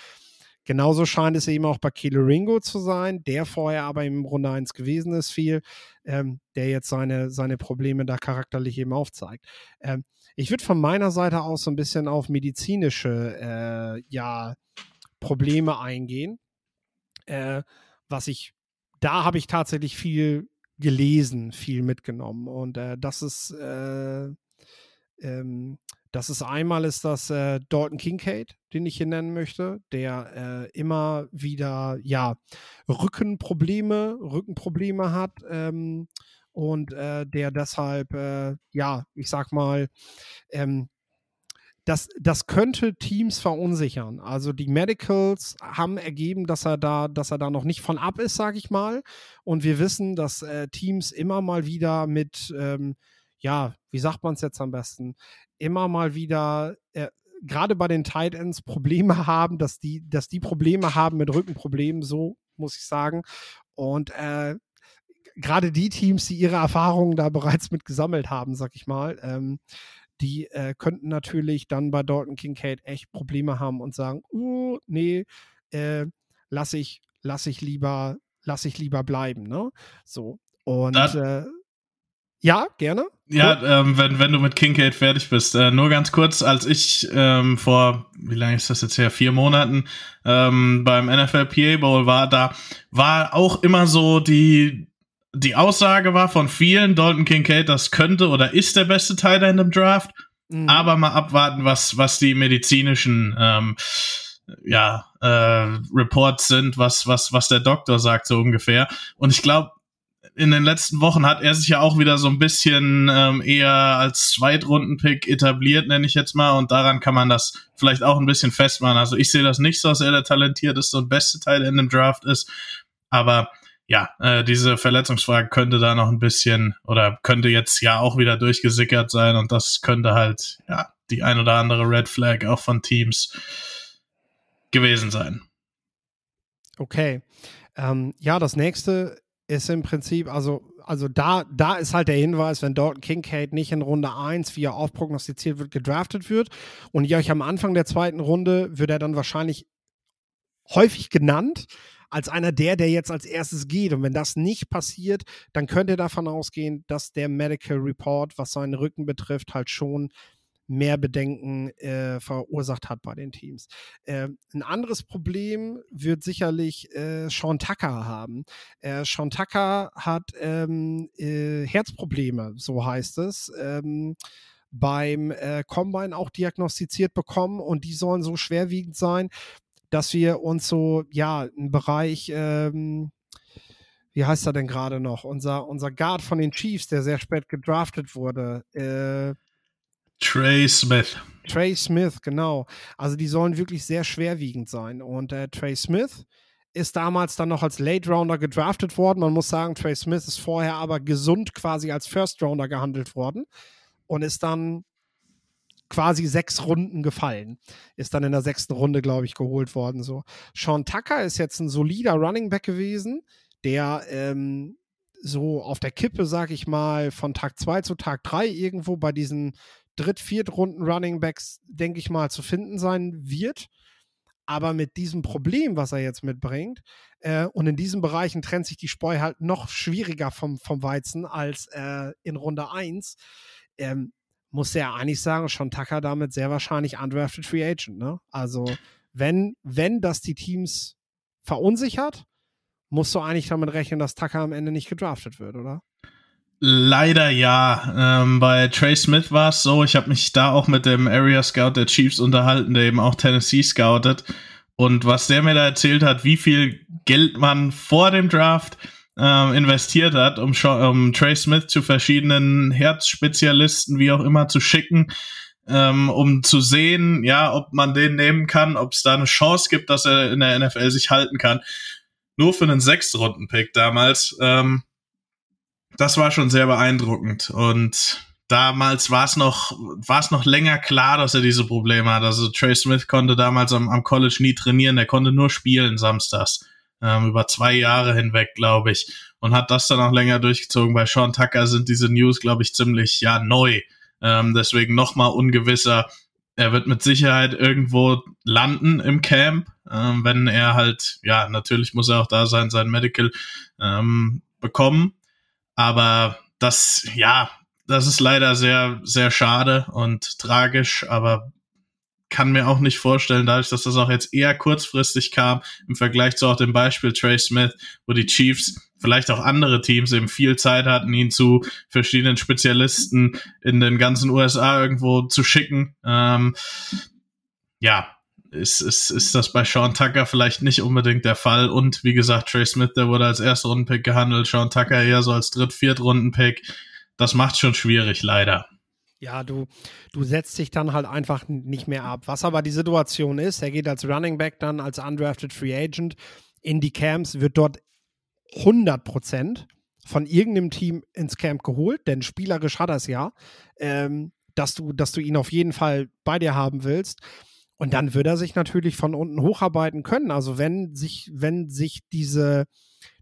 genauso scheint es eben auch bei Kilo Ringo zu sein, der vorher aber im Runde 1 gewesen ist, viel, ähm, der jetzt seine, seine Probleme da charakterlich eben aufzeigt. Ähm, ich würde von meiner Seite aus so ein bisschen auf medizinische, äh, ja, Probleme eingehen. Äh, was ich, da habe ich tatsächlich viel gelesen, viel mitgenommen. Und äh, das ist, äh, ähm, das ist einmal ist das äh, Dalton Kincaid, den ich hier nennen möchte, der äh, immer wieder ja Rückenprobleme, Rückenprobleme hat ähm, und äh, der deshalb äh, ja, ich sag mal ähm, das, das könnte Teams verunsichern. Also die Medicals haben ergeben, dass er da, dass er da noch nicht von ab ist, sage ich mal. Und wir wissen, dass äh, Teams immer mal wieder mit, ähm, ja, wie sagt man es jetzt am besten, immer mal wieder äh, gerade bei den Tight Ends Probleme haben, dass die, dass die Probleme haben mit Rückenproblemen, so muss ich sagen. Und äh, gerade die Teams, die ihre Erfahrungen da bereits mit gesammelt haben, sag ich mal, ähm, die äh, könnten natürlich dann bei Dalton Kincaid echt Probleme haben und sagen, uh, nee, äh, lass ich, lass ich lieber, lass ich lieber bleiben, ne? So. Und äh, ja, gerne. Ja, ähm, wenn, wenn du mit Kincaid fertig bist. Äh, nur ganz kurz, als ich ähm, vor, wie lange ist das jetzt her, vier Monaten ähm, beim NFL PA Bowl war, da war auch immer so die, die Aussage war von vielen, Dalton Kincaid, das könnte oder ist der beste Teil in dem Draft. Mhm. Aber mal abwarten, was, was die medizinischen ähm, ja, äh, Reports sind, was, was, was der Doktor sagt, so ungefähr. Und ich glaube, in den letzten Wochen hat er sich ja auch wieder so ein bisschen ähm, eher als Zweitrunden-Pick etabliert, nenne ich jetzt mal. Und daran kann man das vielleicht auch ein bisschen festmachen. Also ich sehe das nicht so, dass er der talentierteste und beste Teil in dem Draft ist. Aber ja, äh, diese Verletzungsfrage könnte da noch ein bisschen oder könnte jetzt ja auch wieder durchgesickert sein und das könnte halt ja die ein oder andere Red Flag auch von Teams gewesen sein. Okay. Ähm, ja, das nächste ist im Prinzip, also, also da, da ist halt der Hinweis, wenn Dalton Kincaid nicht in Runde 1, wie er aufprognostiziert wird, gedraftet wird und ihr euch am Anfang der zweiten Runde wird er dann wahrscheinlich häufig genannt als einer der, der jetzt als erstes geht. Und wenn das nicht passiert, dann könnt ihr davon ausgehen, dass der Medical Report, was seinen Rücken betrifft, halt schon mehr Bedenken äh, verursacht hat bei den Teams. Äh, ein anderes Problem wird sicherlich äh, Sean Tucker haben. Äh, Sean Tucker hat ähm, äh, Herzprobleme, so heißt es. Ähm, beim äh, Combine auch diagnostiziert bekommen und die sollen so schwerwiegend sein, dass wir uns so, ja, im Bereich, ähm, wie heißt er denn gerade noch? Unser, unser Guard von den Chiefs, der sehr spät gedraftet wurde. Äh, Trey Smith. Trey Smith, genau. Also die sollen wirklich sehr schwerwiegend sein. Und äh, Trey Smith ist damals dann noch als Late Rounder gedraftet worden. Man muss sagen, Trey Smith ist vorher aber gesund quasi als First Rounder gehandelt worden und ist dann quasi sechs Runden gefallen. Ist dann in der sechsten Runde, glaube ich, geholt worden. So. Sean Tucker ist jetzt ein solider Running Back gewesen, der ähm, so auf der Kippe, sag ich mal, von Tag 2 zu Tag 3 irgendwo bei diesen Dritt-, Viertrunden Running Backs, denke ich mal, zu finden sein wird. Aber mit diesem Problem, was er jetzt mitbringt, äh, und in diesen Bereichen trennt sich die Spreu halt noch schwieriger vom, vom Weizen als äh, in Runde 1, ähm, muss er eigentlich sagen, schon Tucker damit sehr wahrscheinlich undrafted Free Agent. Ne? Also, wenn, wenn das die Teams verunsichert, musst du eigentlich damit rechnen, dass Tucker am Ende nicht gedraftet wird, oder? Leider ja. Ähm, bei Trey Smith war es so, ich habe mich da auch mit dem Area Scout der Chiefs unterhalten, der eben auch Tennessee scoutet. Und was der mir da erzählt hat, wie viel Geld man vor dem Draft ähm, investiert hat, um, um Trey Smith zu verschiedenen Herzspezialisten, wie auch immer, zu schicken, ähm, um zu sehen, ja, ob man den nehmen kann, ob es da eine Chance gibt, dass er in der NFL sich halten kann. Nur für einen Sechstrunden-Pick damals. Ähm, das war schon sehr beeindruckend. Und damals war es noch, war es noch länger klar, dass er diese Probleme hat. Also Trey Smith konnte damals am, am College nie trainieren, er konnte nur spielen samstags. Ähm, über zwei Jahre hinweg, glaube ich. Und hat das dann auch länger durchgezogen. Bei Sean Tucker sind diese News, glaube ich, ziemlich ja neu. Ähm, deswegen nochmal ungewisser. Er wird mit Sicherheit irgendwo landen im Camp, ähm, wenn er halt, ja, natürlich muss er auch da sein, sein Medical ähm, bekommen. Aber das, ja, das ist leider sehr, sehr schade und tragisch, aber kann mir auch nicht vorstellen, dadurch, dass das auch jetzt eher kurzfristig kam, im Vergleich zu auch dem Beispiel Trey Smith, wo die Chiefs vielleicht auch andere Teams eben viel Zeit hatten, ihn zu verschiedenen Spezialisten in den ganzen USA irgendwo zu schicken. Ähm, ja, ist, ist, ist das bei Sean Tucker vielleicht nicht unbedingt der Fall. Und wie gesagt, Trey Smith, der wurde als Erstrundenpick gehandelt, Sean Tucker eher so als Dritt-, Viertrundenpick. Das macht schon schwierig, leider. Ja, du, du setzt dich dann halt einfach nicht mehr ab. Was aber die Situation ist, er geht als Running Back dann als undrafted Free Agent in die Camps, wird dort 100 Prozent von irgendeinem Team ins Camp geholt, denn spielerisch hat er es ja, ähm, dass, du, dass du ihn auf jeden Fall bei dir haben willst. Und dann wird er sich natürlich von unten hocharbeiten können. Also wenn sich, wenn sich diese,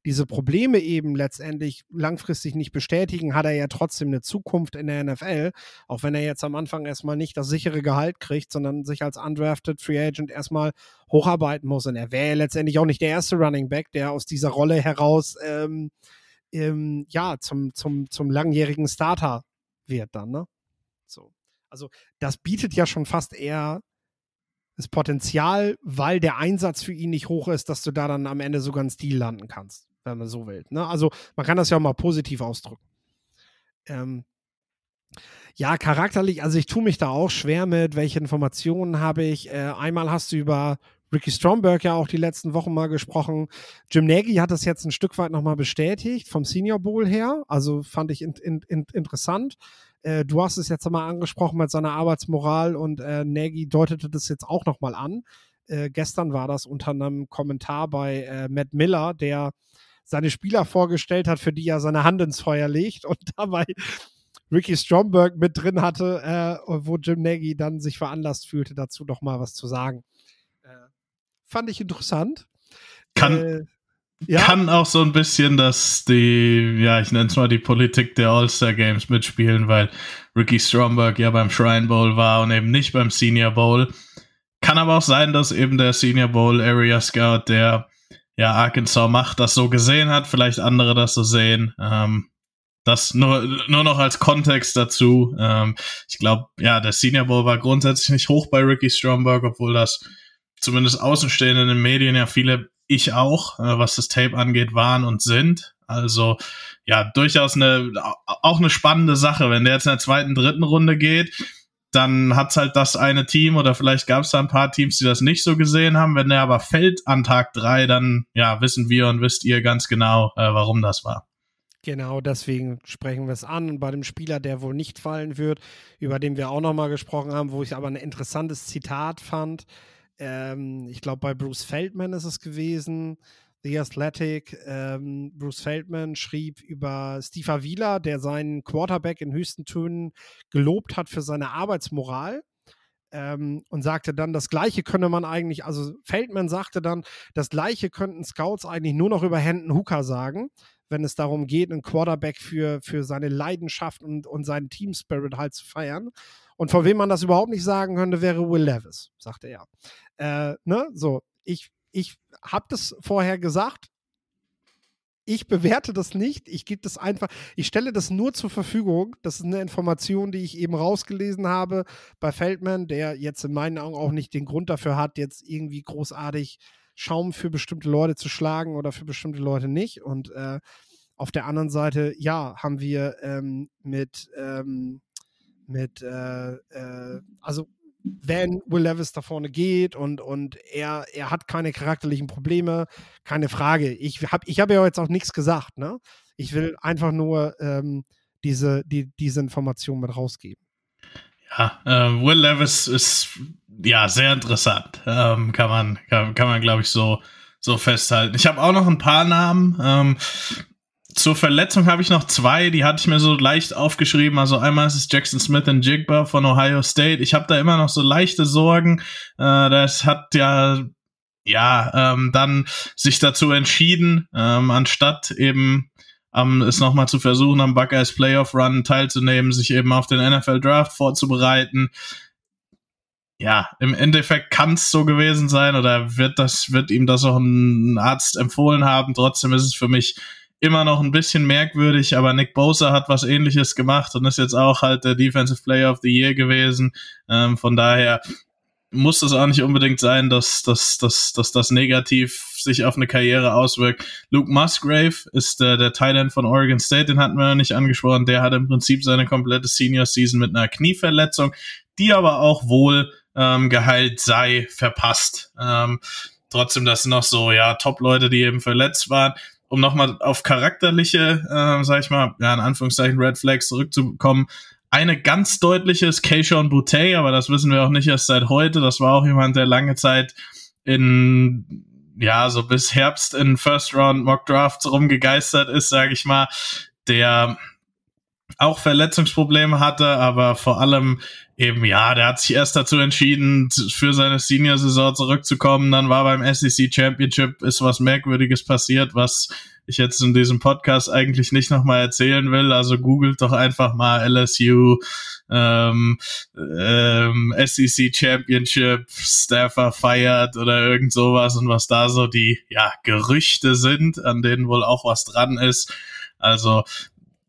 diese Probleme eben letztendlich langfristig nicht bestätigen, hat er ja trotzdem eine Zukunft in der NFL, auch wenn er jetzt am Anfang erstmal nicht das sichere Gehalt kriegt, sondern sich als undrafted Free Agent erstmal hocharbeiten muss. Und er wäre ja letztendlich auch nicht der erste Running Back, der aus dieser Rolle heraus ähm, ähm, ja, zum, zum, zum langjährigen Starter wird dann, ne? So. Also das bietet ja schon fast eher das Potenzial, weil der Einsatz für ihn nicht hoch ist, dass du da dann am Ende sogar einen Stil landen kannst, wenn man so will. Ne? Also man kann das ja auch mal positiv ausdrücken. Ähm, ja, charakterlich, also ich tue mich da auch schwer mit, welche Informationen habe ich. Äh, einmal hast du über Ricky Stromberg ja auch die letzten Wochen mal gesprochen. Jim Nagy hat das jetzt ein Stück weit nochmal bestätigt, vom Senior Bowl her. Also fand ich in, in, in, interessant. Äh, du hast es jetzt einmal angesprochen mit seiner Arbeitsmoral und äh, Nagy deutete das jetzt auch nochmal an. Äh, gestern war das unter einem Kommentar bei äh, Matt Miller, der seine Spieler vorgestellt hat, für die er seine Hand ins Feuer legt und dabei Ricky Stromberg mit drin hatte, äh, wo Jim Nagy dann sich veranlasst fühlte, dazu doch mal was zu sagen. Äh, fand ich interessant. Kann, äh, ja. Kann auch so ein bisschen dass die, ja, ich nenne es mal die Politik der All-Star Games mitspielen, weil Ricky Stromberg ja beim Shrine Bowl war und eben nicht beim Senior Bowl. Kann aber auch sein, dass eben der Senior Bowl Area Scout, der ja Arkansas macht, das so gesehen hat, vielleicht andere das so sehen. Ähm, das nur, nur noch als Kontext dazu. Ähm, ich glaube, ja, der Senior Bowl war grundsätzlich nicht hoch bei Ricky Stromberg, obwohl das zumindest Außenstehende in den Medien ja viele ich auch, äh, was das Tape angeht, waren und sind. Also ja, durchaus eine auch eine spannende Sache. Wenn der jetzt in der zweiten, dritten Runde geht, dann hat's halt das eine Team oder vielleicht gab es da ein paar Teams, die das nicht so gesehen haben. Wenn der aber fällt an Tag drei, dann ja, wissen wir und wisst ihr ganz genau, äh, warum das war. Genau, deswegen sprechen wir es an. Und bei dem Spieler, der wohl nicht fallen wird, über den wir auch nochmal gesprochen haben, wo ich aber ein interessantes Zitat fand, ähm, ich glaube, bei Bruce Feldman ist es gewesen. The Athletic, ähm, Bruce Feldman schrieb über Steve Avila, der seinen Quarterback in höchsten Tönen gelobt hat für seine Arbeitsmoral. Ähm, und sagte dann, das Gleiche könne man eigentlich, also Feldman sagte dann, das Gleiche könnten Scouts eigentlich nur noch über Hendon Hooker sagen, wenn es darum geht, einen Quarterback für, für seine Leidenschaft und, und seinen Team Spirit halt zu feiern. Und von wem man das überhaupt nicht sagen könnte, wäre Will Levis, sagte er. Äh, ne? So, ich, ich habe das vorher gesagt. Ich bewerte das nicht. Ich gebe das einfach, ich stelle das nur zur Verfügung. Das ist eine Information, die ich eben rausgelesen habe bei Feldman, der jetzt in meinen Augen auch nicht den Grund dafür hat, jetzt irgendwie großartig Schaum für bestimmte Leute zu schlagen oder für bestimmte Leute nicht. Und äh, auf der anderen Seite, ja, haben wir ähm, mit, ähm, mit äh, äh, also wenn Will Levis da vorne geht und, und er, er hat keine charakterlichen Probleme, keine Frage. Ich habe ich hab ja jetzt auch nichts gesagt, ne? Ich will einfach nur ähm, diese, die, diese Information mit rausgeben. Ja, äh, Will Levis ist ja sehr interessant. Ähm, kann man, kann, kann man, glaube ich, so, so festhalten. Ich habe auch noch ein paar Namen. Ähm, zur Verletzung habe ich noch zwei, die hatte ich mir so leicht aufgeschrieben. Also einmal ist es Jackson Smith und Jigba von Ohio State. Ich habe da immer noch so leichte Sorgen. Äh, das hat ja ja ähm, dann sich dazu entschieden, ähm, anstatt eben ähm, es nochmal zu versuchen, am Buckeyes Playoff Run teilzunehmen, sich eben auf den NFL Draft vorzubereiten. Ja, im Endeffekt kann es so gewesen sein oder wird das, wird ihm das auch ein Arzt empfohlen haben. Trotzdem ist es für mich immer noch ein bisschen merkwürdig, aber Nick Bosa hat was ähnliches gemacht und ist jetzt auch halt der Defensive Player of the Year gewesen. Ähm, von daher muss es auch nicht unbedingt sein, dass, dass, dass, dass das negativ sich auf eine Karriere auswirkt. Luke Musgrave ist der, der Thailand von Oregon State, den hatten wir noch nicht angesprochen. Der hat im Prinzip seine komplette Senior Season mit einer Knieverletzung, die aber auch wohl ähm, geheilt sei, verpasst. Ähm, trotzdem, das sind noch so, ja, Top-Leute, die eben verletzt waren um nochmal auf charakterliche, äh, sag ich mal, ja, in Anführungszeichen Red Flags zurückzukommen, eine ganz deutliche ist Keishon Boutte, aber das wissen wir auch nicht erst seit heute. Das war auch jemand, der lange Zeit in, ja, so bis Herbst in First Round Mock Drafts rumgegeistert ist, sage ich mal, der auch Verletzungsprobleme hatte, aber vor allem eben, ja, der hat sich erst dazu entschieden, für seine Senior-Saison zurückzukommen. Dann war beim SEC Championship ist was Merkwürdiges passiert, was ich jetzt in diesem Podcast eigentlich nicht nochmal erzählen will. Also googelt doch einfach mal LSU, ähm, ähm, SEC Championship, Staffer feiert oder irgend sowas und was da so die, ja, Gerüchte sind, an denen wohl auch was dran ist. Also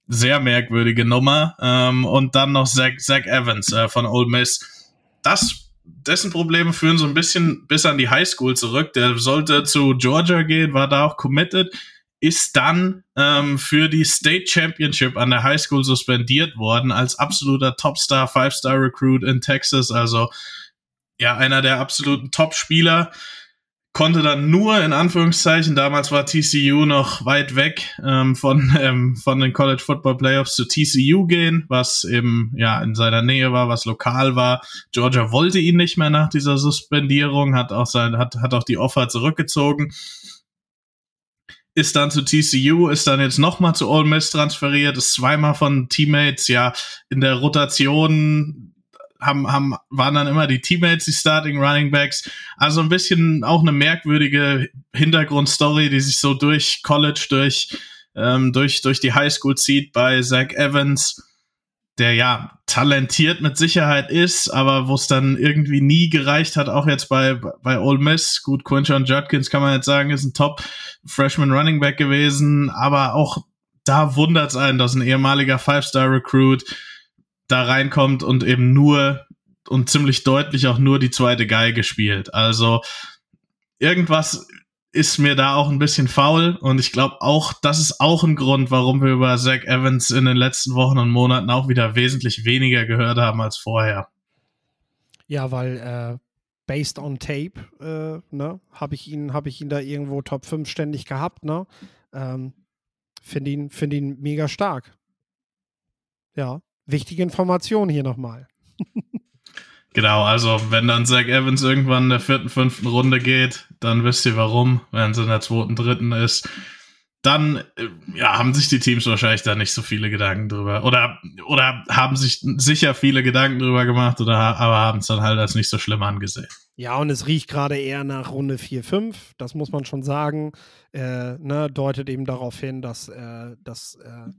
sehr merkwürdige Nummer. Ähm, und dann noch Zach, Zach Evans äh, von Ole Miss. Das, dessen Probleme führen so ein bisschen bis an die Highschool zurück. Der sollte zu Georgia gehen, war da auch committed, ist dann ähm, für die State Championship an der Highschool suspendiert worden als absoluter Topstar, Five-Star Recruit in Texas. Also ja, einer der absoluten Top-Spieler konnte dann nur in Anführungszeichen, damals war TCU noch weit weg ähm, von, ähm, von den College Football Playoffs zu TCU gehen, was eben ja in seiner Nähe war, was lokal war. Georgia wollte ihn nicht mehr nach dieser Suspendierung, hat auch sein, hat, hat auch die Offer zurückgezogen. Ist dann zu TCU, ist dann jetzt nochmal zu Ole Miss transferiert, ist zweimal von Teammates ja in der Rotation haben, haben, waren dann immer die Teammates, die Starting Running Backs. Also ein bisschen auch eine merkwürdige Hintergrundstory, die sich so durch College, durch, ähm, durch, durch die Highschool zieht bei Zach Evans, der ja talentiert mit Sicherheit ist, aber wo es dann irgendwie nie gereicht hat, auch jetzt bei, bei Ole Miss. Gut, Quinton Judkins kann man jetzt sagen, ist ein Top Freshman Running Back gewesen, aber auch da wundert es einen, dass ein ehemaliger Five-Star-Recruit da reinkommt und eben nur und ziemlich deutlich auch nur die zweite Geige spielt. Also irgendwas ist mir da auch ein bisschen faul und ich glaube auch, das ist auch ein Grund, warum wir über Zach Evans in den letzten Wochen und Monaten auch wieder wesentlich weniger gehört haben als vorher. Ja, weil äh, based on tape, äh, ne, habe ich ihn, habe ich ihn da irgendwo Top 5 ständig gehabt, ne? Ähm, Finde ihn, finde ihn mega stark. Ja wichtige Information hier nochmal. genau, also wenn dann Zach Evans irgendwann in der vierten, fünften Runde geht, dann wisst ihr warum, wenn es in der zweiten, dritten ist. Dann äh, ja, haben sich die Teams wahrscheinlich da nicht so viele Gedanken drüber. Oder, oder haben sich sicher viele Gedanken drüber gemacht, oder, aber haben es dann halt als nicht so schlimm angesehen. Ja, und es riecht gerade eher nach Runde 4, 5, das muss man schon sagen. Äh, ne, deutet eben darauf hin, dass, äh, dass äh,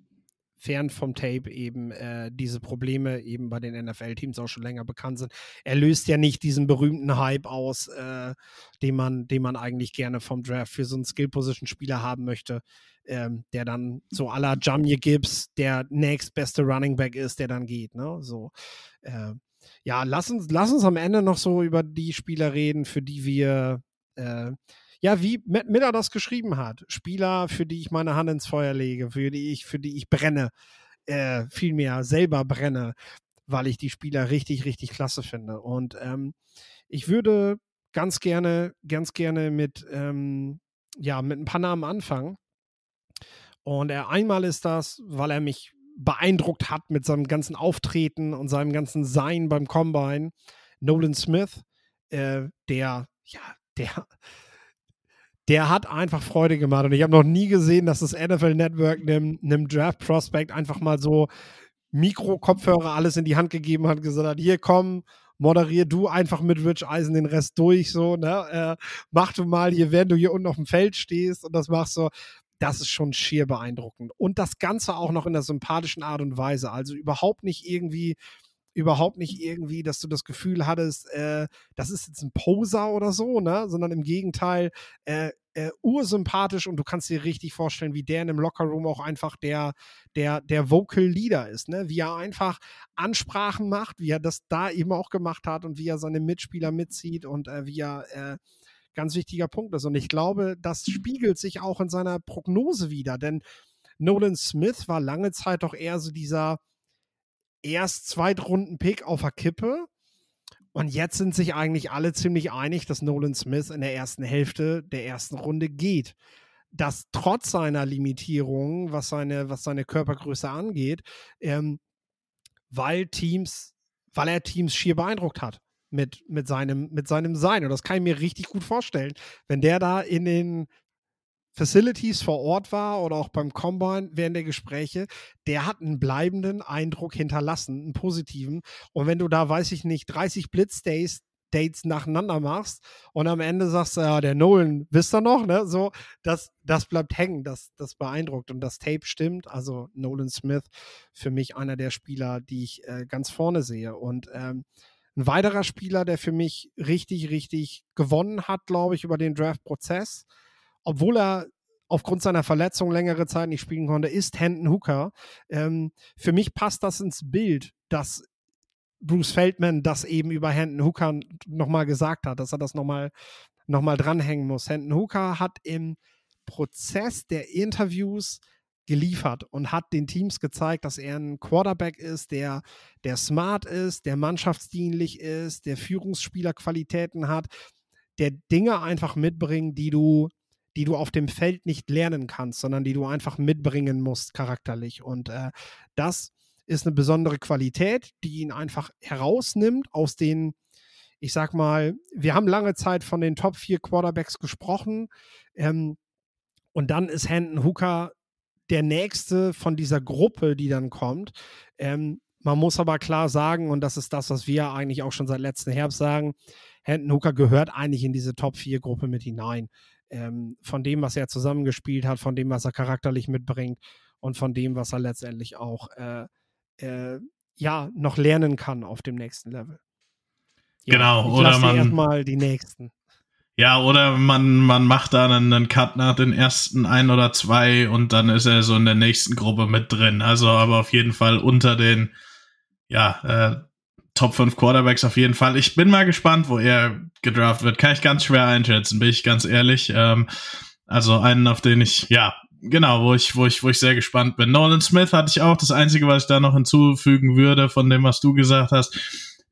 fern vom Tape eben äh, diese Probleme eben bei den NFL-Teams auch schon länger bekannt sind. Er löst ja nicht diesen berühmten Hype aus, äh, den, man, den man eigentlich gerne vom Draft für so einen Skill-Position-Spieler haben möchte, ähm, der dann so à la Jamie Gibbs der nächstbeste Running Back ist, der dann geht. Ne? So, äh, ja, lass uns, lass uns am Ende noch so über die Spieler reden, für die wir, äh, ja, wie Matt Miller das geschrieben hat. Spieler, für die ich meine Hand ins Feuer lege, für die ich, für die ich brenne, äh, vielmehr selber brenne, weil ich die Spieler richtig, richtig klasse finde. Und ähm, ich würde ganz gerne, ganz gerne mit, ähm, ja, mit ein paar Namen anfangen. Und er einmal ist das, weil er mich beeindruckt hat mit seinem ganzen Auftreten und seinem ganzen Sein beim Combine. Nolan Smith, äh, der, ja, der, der hat einfach Freude gemacht. Und ich habe noch nie gesehen, dass das NFL Network einem, einem Draft Prospect einfach mal so Mikro-Kopfhörer alles in die Hand gegeben hat, gesagt hat, hier komm, moderier du einfach mit Rich Eisen den Rest durch, so, ne? Äh, mach du mal hier, während du hier unten auf dem Feld stehst und das machst so das ist schon schier beeindruckend. Und das Ganze auch noch in der sympathischen Art und Weise. Also überhaupt nicht irgendwie, überhaupt nicht irgendwie, dass du das Gefühl hattest, äh, das ist jetzt ein Poser oder so, ne? Sondern im Gegenteil, äh, äh, ursympathisch und du kannst dir richtig vorstellen, wie der in einem Lockerroom auch einfach der, der, der Vocal Leader ist, ne? Wie er einfach Ansprachen macht, wie er das da eben auch gemacht hat und wie er seine Mitspieler mitzieht und äh, wie er äh, ganz wichtiger Punkt ist. Und ich glaube, das spiegelt sich auch in seiner Prognose wieder, denn Nolan Smith war lange Zeit doch eher so dieser erst Zweitrunden-Pick auf der Kippe. Und jetzt sind sich eigentlich alle ziemlich einig, dass Nolan Smith in der ersten Hälfte der ersten Runde geht. Dass trotz seiner Limitierungen, was seine, was seine Körpergröße angeht, ähm, weil Teams, weil er Teams schier beeindruckt hat mit, mit, seinem, mit seinem Sein. Und das kann ich mir richtig gut vorstellen. Wenn der da in den Facilities vor Ort war oder auch beim Combine während der Gespräche, der hat einen bleibenden Eindruck hinterlassen, einen positiven. Und wenn du da, weiß ich nicht, 30 Blitzdays Dates nacheinander machst und am Ende sagst ja, der Nolan, wisst ihr noch, ne? So, das, das bleibt hängen, das, das beeindruckt und das Tape stimmt. Also Nolan Smith für mich einer der Spieler, die ich äh, ganz vorne sehe. Und ähm, ein weiterer Spieler, der für mich richtig, richtig gewonnen hat, glaube ich, über den Draft-Prozess, obwohl er aufgrund seiner Verletzung längere Zeit nicht spielen konnte, ist Hendon Hooker. Ähm, für mich passt das ins Bild, dass Bruce Feldman das eben über Hendon Hooker nochmal gesagt hat, dass er das nochmal noch mal dranhängen muss. Hendon Hooker hat im Prozess der Interviews geliefert und hat den Teams gezeigt, dass er ein Quarterback ist, der, der smart ist, der mannschaftsdienlich ist, der Führungsspielerqualitäten hat, der Dinge einfach mitbringt, die du, die du auf dem Feld nicht lernen kannst, sondern die du einfach mitbringen musst, charakterlich. Und äh, das ist eine besondere Qualität, die ihn einfach herausnimmt aus den, ich sag mal, wir haben lange Zeit von den Top 4 Quarterbacks gesprochen. Ähm, und dann ist Hendon Hooker der nächste von dieser Gruppe, die dann kommt. Ähm, man muss aber klar sagen, und das ist das, was wir eigentlich auch schon seit letzten Herbst sagen, Hendon Hooker gehört eigentlich in diese Top-4-Gruppe mit hinein. Ähm, von dem, was er zusammengespielt hat, von dem, was er charakterlich mitbringt und von dem, was er letztendlich auch äh, äh, ja, noch lernen kann auf dem nächsten Level. Ja, genau, oder man. erstmal die nächsten. Ja, oder man, man macht da einen, einen Cut nach den ersten ein oder zwei und dann ist er so in der nächsten Gruppe mit drin. Also aber auf jeden Fall unter den ja, äh, Top 5 Quarterbacks auf jeden Fall. Ich bin mal gespannt, wo er gedraft wird. Kann ich ganz schwer einschätzen, bin ich ganz ehrlich. Ähm, also einen, auf den ich, ja, genau, wo ich, wo ich, wo ich sehr gespannt bin. Nolan Smith hatte ich auch. Das Einzige, was ich da noch hinzufügen würde, von dem, was du gesagt hast,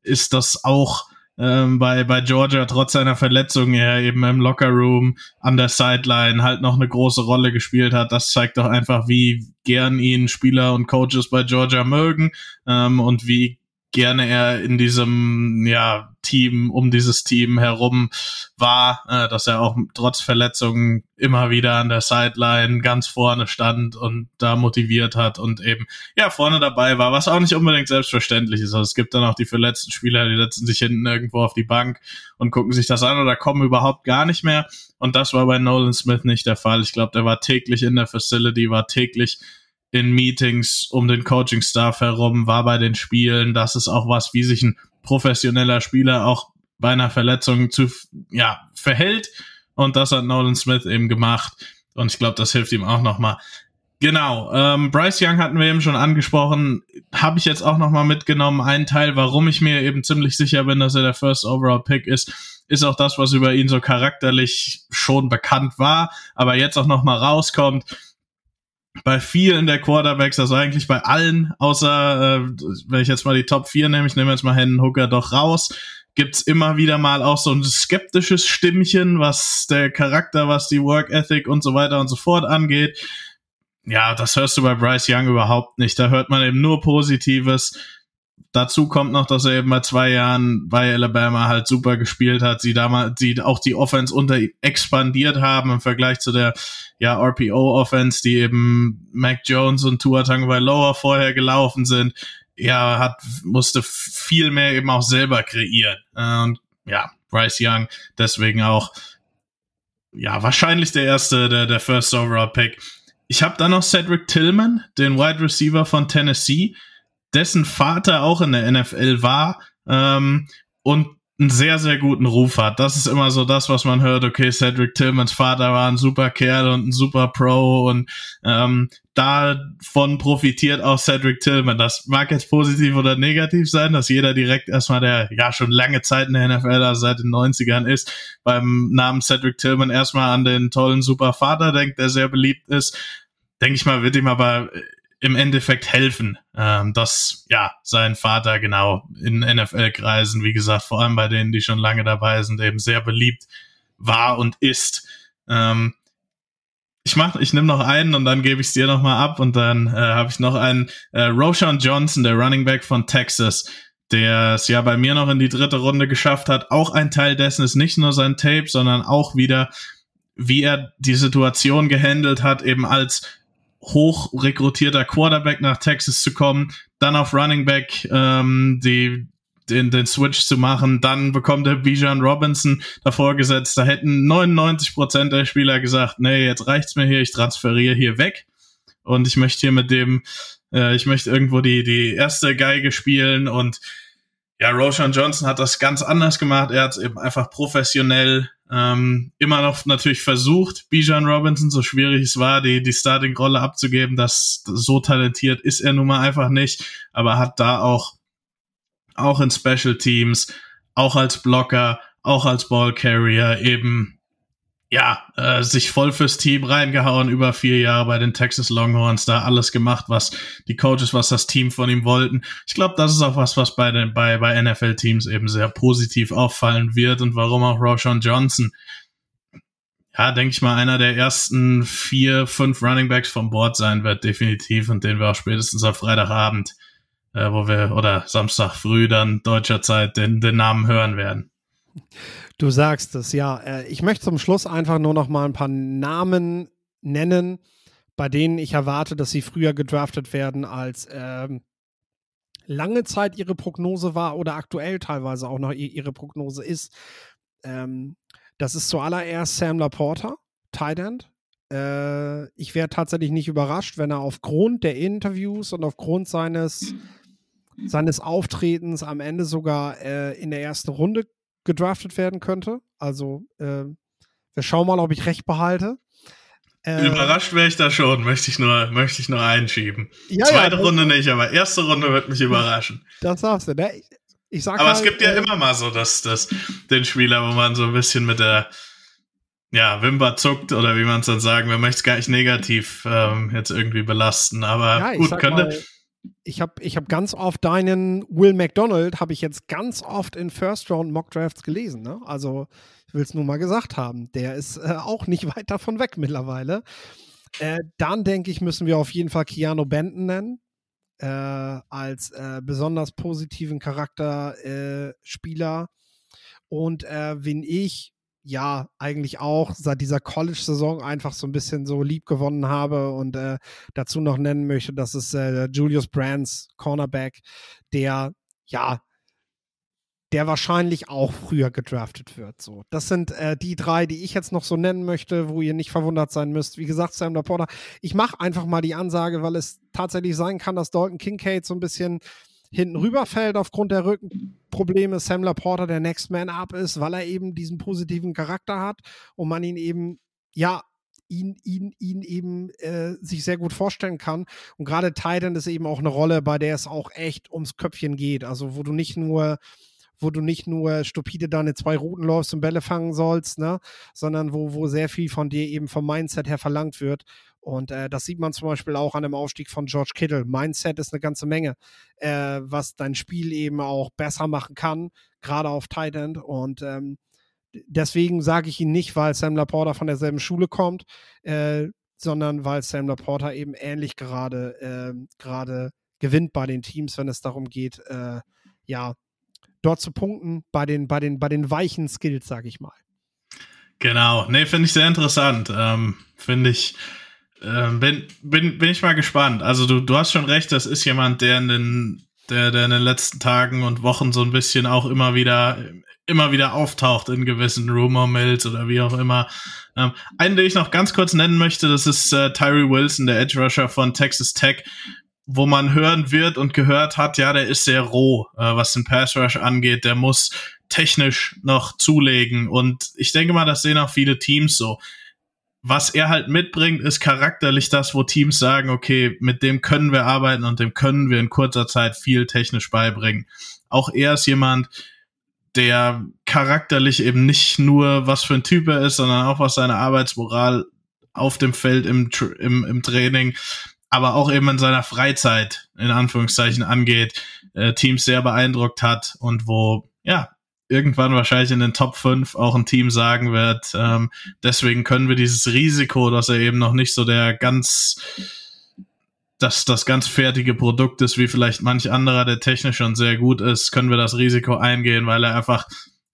ist, dass auch ähm, bei, bei Georgia trotz seiner Verletzung er eben im Lockerroom an der Sideline halt noch eine große Rolle gespielt hat. Das zeigt doch einfach, wie gern ihn Spieler und Coaches bei Georgia mögen ähm, und wie gerne er in diesem ja, Team, um dieses Team herum war, äh, dass er auch trotz Verletzungen immer wieder an der Sideline ganz vorne stand und da motiviert hat und eben ja vorne dabei war, was auch nicht unbedingt selbstverständlich ist. Also es gibt dann auch die verletzten Spieler, die setzen sich hinten irgendwo auf die Bank und gucken sich das an oder kommen überhaupt gar nicht mehr. Und das war bei Nolan Smith nicht der Fall. Ich glaube, der war täglich in der Facility, war täglich in Meetings um den Coaching-Staff herum, war bei den Spielen. Das ist auch was, wie sich ein professioneller Spieler auch bei einer Verletzung zu, ja, verhält. Und das hat Nolan Smith eben gemacht. Und ich glaube, das hilft ihm auch nochmal. Genau, ähm, Bryce Young hatten wir eben schon angesprochen, habe ich jetzt auch nochmal mitgenommen. Ein Teil, warum ich mir eben ziemlich sicher bin, dass er der First Overall Pick ist, ist auch das, was über ihn so charakterlich schon bekannt war, aber jetzt auch nochmal rauskommt bei vielen der Quarterbacks, also eigentlich bei allen, außer äh, wenn ich jetzt mal die Top 4 nehme, ich nehme jetzt mal Hendon Hooker doch raus, gibt's immer wieder mal auch so ein skeptisches Stimmchen, was der Charakter, was die Work Ethic und so weiter und so fort angeht. Ja, das hörst du bei Bryce Young überhaupt nicht. Da hört man eben nur Positives. Dazu kommt noch, dass er eben bei zwei Jahren bei Alabama halt super gespielt hat, sie damals, sie auch die Offense unter expandiert haben im Vergleich zu der ja, RPO-Offense, die eben Mac Jones und Tua Tagovailoa vorher gelaufen sind. Ja, hat, musste viel mehr eben auch selber kreieren. Und ja, Bryce Young deswegen auch ja, wahrscheinlich der erste, der, der First Overall Pick. Ich habe dann noch Cedric Tillman, den Wide Receiver von Tennessee dessen Vater auch in der NFL war ähm, und einen sehr, sehr guten Ruf hat. Das ist immer so das, was man hört. Okay, Cedric Tillmans Vater war ein super Kerl und ein super Pro und ähm, davon profitiert auch Cedric Tillman. Das mag jetzt positiv oder negativ sein, dass jeder direkt erstmal, der ja schon lange Zeit in der NFL, also seit den 90ern ist, beim Namen Cedric Tillman erstmal an den tollen super Vater denkt, der sehr beliebt ist. Denke ich mal, wird ihm aber im Endeffekt helfen, ähm, dass ja sein Vater genau in NFL-Kreisen, wie gesagt, vor allem bei denen, die schon lange dabei sind, eben sehr beliebt war und ist. Ähm, ich mach, ich nehme noch einen und dann gebe ich es dir noch mal ab und dann äh, habe ich noch einen äh, Roshan Johnson, der Running Back von Texas, der es ja bei mir noch in die dritte Runde geschafft hat. Auch ein Teil dessen ist nicht nur sein Tape, sondern auch wieder, wie er die Situation gehandelt hat, eben als hoch rekrutierter Quarterback nach Texas zu kommen, dann auf Running Back ähm, die, den, den Switch zu machen, dann bekommt er Bijan Robinson davor gesetzt. Da hätten 99 Prozent der Spieler gesagt, nee, jetzt reicht's mir hier, ich transferiere hier weg und ich möchte hier mit dem, äh, ich möchte irgendwo die die erste Geige spielen und ja, Roshan Johnson hat das ganz anders gemacht. Er hat eben einfach professionell ähm, immer noch natürlich versucht, Bijan Robinson, so schwierig es war, die, die Starting-Rolle abzugeben. Das, so talentiert ist er nun mal einfach nicht, aber hat da auch, auch in Special Teams, auch als Blocker, auch als Ballcarrier eben ja, äh, sich voll fürs Team reingehauen, über vier Jahre bei den Texas Longhorns, da alles gemacht, was die Coaches, was das Team von ihm wollten. Ich glaube, das ist auch was, was bei den, bei, bei NFL-Teams eben sehr positiv auffallen wird und warum auch Roshan Johnson, ja, denke ich mal, einer der ersten vier, fünf Running Backs vom Board sein wird, definitiv, und den wir auch spätestens auf Freitagabend, äh, wo wir, oder Samstag früh dann deutscher Zeit den, den Namen hören werden. Du sagst es, ja. Äh, ich möchte zum Schluss einfach nur noch mal ein paar Namen nennen, bei denen ich erwarte, dass sie früher gedraftet werden, als ähm, lange Zeit ihre Prognose war oder aktuell teilweise auch noch ihre Prognose ist. Ähm, das ist zuallererst Sam Laporta, Tight End. Äh, ich wäre tatsächlich nicht überrascht, wenn er aufgrund der Interviews und aufgrund seines, seines Auftretens am Ende sogar äh, in der ersten Runde gedraftet werden könnte. Also äh, wir schauen mal, ob ich recht behalte. Äh, Überrascht wäre ich da schon, möchte ich nur, möchte ich nur einschieben. Ja, Zweite ja, Runde nicht, aber erste Runde wird mich überraschen. Das sagst du, ne? Ich sag aber halt, es gibt ja äh, immer mal so dass, dass den Spieler, wo man so ein bisschen mit der ja, Wimper zuckt oder wie man es dann sagen, man möchte es gar nicht negativ ähm, jetzt irgendwie belasten, aber ja, gut, könnte. Mal, ich habe ich hab ganz oft deinen Will McDonald, habe ich jetzt ganz oft in First Round Mock Drafts gelesen. Ne? Also, ich will es nur mal gesagt haben. Der ist äh, auch nicht weit davon weg mittlerweile. Äh, dann denke ich, müssen wir auf jeden Fall Keanu Benton nennen. äh, als äh, besonders positiven Charakterspieler. Und äh, wen ich ja eigentlich auch seit dieser College-Saison einfach so ein bisschen so lieb gewonnen habe und äh, dazu noch nennen möchte, das ist äh, Julius Brands, Cornerback, der ja der wahrscheinlich auch früher gedraftet wird. So, das sind äh, die drei, die ich jetzt noch so nennen möchte, wo ihr nicht verwundert sein müsst. Wie gesagt, Sam Laporta. Ich mache einfach mal die Ansage, weil es tatsächlich sein kann, dass Dalton Kincaid so ein bisschen hinten rüberfällt aufgrund der Rückenprobleme. Sam Laporta der Next Man Up ist, weil er eben diesen positiven Charakter hat und man ihn eben ja ihn, ihn, ihn eben äh, sich sehr gut vorstellen kann. Und gerade Titan ist eben auch eine Rolle, bei der es auch echt ums Köpfchen geht. Also wo du nicht nur wo du nicht nur stupide deine zwei Routen läufst und Bälle fangen sollst, ne, sondern wo, wo sehr viel von dir eben vom Mindset her verlangt wird. Und äh, das sieht man zum Beispiel auch an dem Aufstieg von George Kittle. Mindset ist eine ganze Menge, äh, was dein Spiel eben auch besser machen kann, gerade auf Tight End. Und ähm, deswegen sage ich ihn nicht, weil Sam Laporta von derselben Schule kommt, äh, sondern weil Sam Laporta eben ähnlich gerade äh, gerade gewinnt bei den Teams, wenn es darum geht, äh, ja, dort zu punkten bei den, bei den, bei den weichen Skills, sag ich mal. Genau, nee, finde ich sehr interessant. Ähm, finde ich, äh, bin, bin, bin ich mal gespannt. Also du, du hast schon recht, das ist jemand, der in den, der, der in den letzten Tagen und Wochen so ein bisschen auch immer wieder, immer wieder auftaucht in gewissen Rumor Mills oder wie auch immer. Ähm, einen, den ich noch ganz kurz nennen möchte, das ist äh, Tyree Wilson, der Edge Rusher von Texas Tech wo man hören wird und gehört hat, ja, der ist sehr roh, äh, was den Pass Rush angeht. Der muss technisch noch zulegen. Und ich denke mal, das sehen auch viele Teams so. Was er halt mitbringt, ist charakterlich das, wo Teams sagen, okay, mit dem können wir arbeiten und dem können wir in kurzer Zeit viel technisch beibringen. Auch er ist jemand, der charakterlich eben nicht nur was für ein Typ er ist, sondern auch was seine Arbeitsmoral auf dem Feld im, im, im Training aber auch eben in seiner Freizeit, in Anführungszeichen, angeht, äh, Teams sehr beeindruckt hat und wo, ja, irgendwann wahrscheinlich in den Top 5 auch ein Team sagen wird, ähm, deswegen können wir dieses Risiko, dass er eben noch nicht so der ganz, dass das ganz fertige Produkt ist, wie vielleicht manch anderer, der technisch schon sehr gut ist, können wir das Risiko eingehen, weil er einfach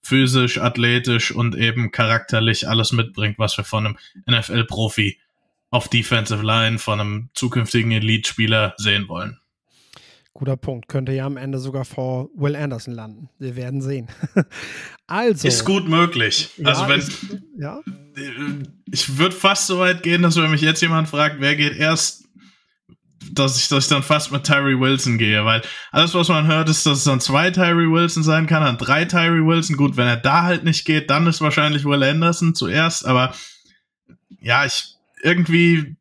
physisch, athletisch und eben charakterlich alles mitbringt, was wir von einem NFL-Profi auf Defensive Line von einem zukünftigen Elite-Spieler sehen wollen. Guter Punkt. Könnte ja am Ende sogar vor Will Anderson landen. Wir werden sehen. also. Ist gut möglich. Ja, also, wenn. Ist, ja? Ich würde fast so weit gehen, dass wenn mich jetzt jemand fragt, wer geht erst, dass ich, dass ich dann fast mit Tyree Wilson gehe, weil alles, was man hört, ist, dass es dann zwei Tyree Wilson sein kann, dann drei Tyree Wilson. Gut, wenn er da halt nicht geht, dann ist wahrscheinlich Will Anderson zuerst, aber ja, ich irgendwie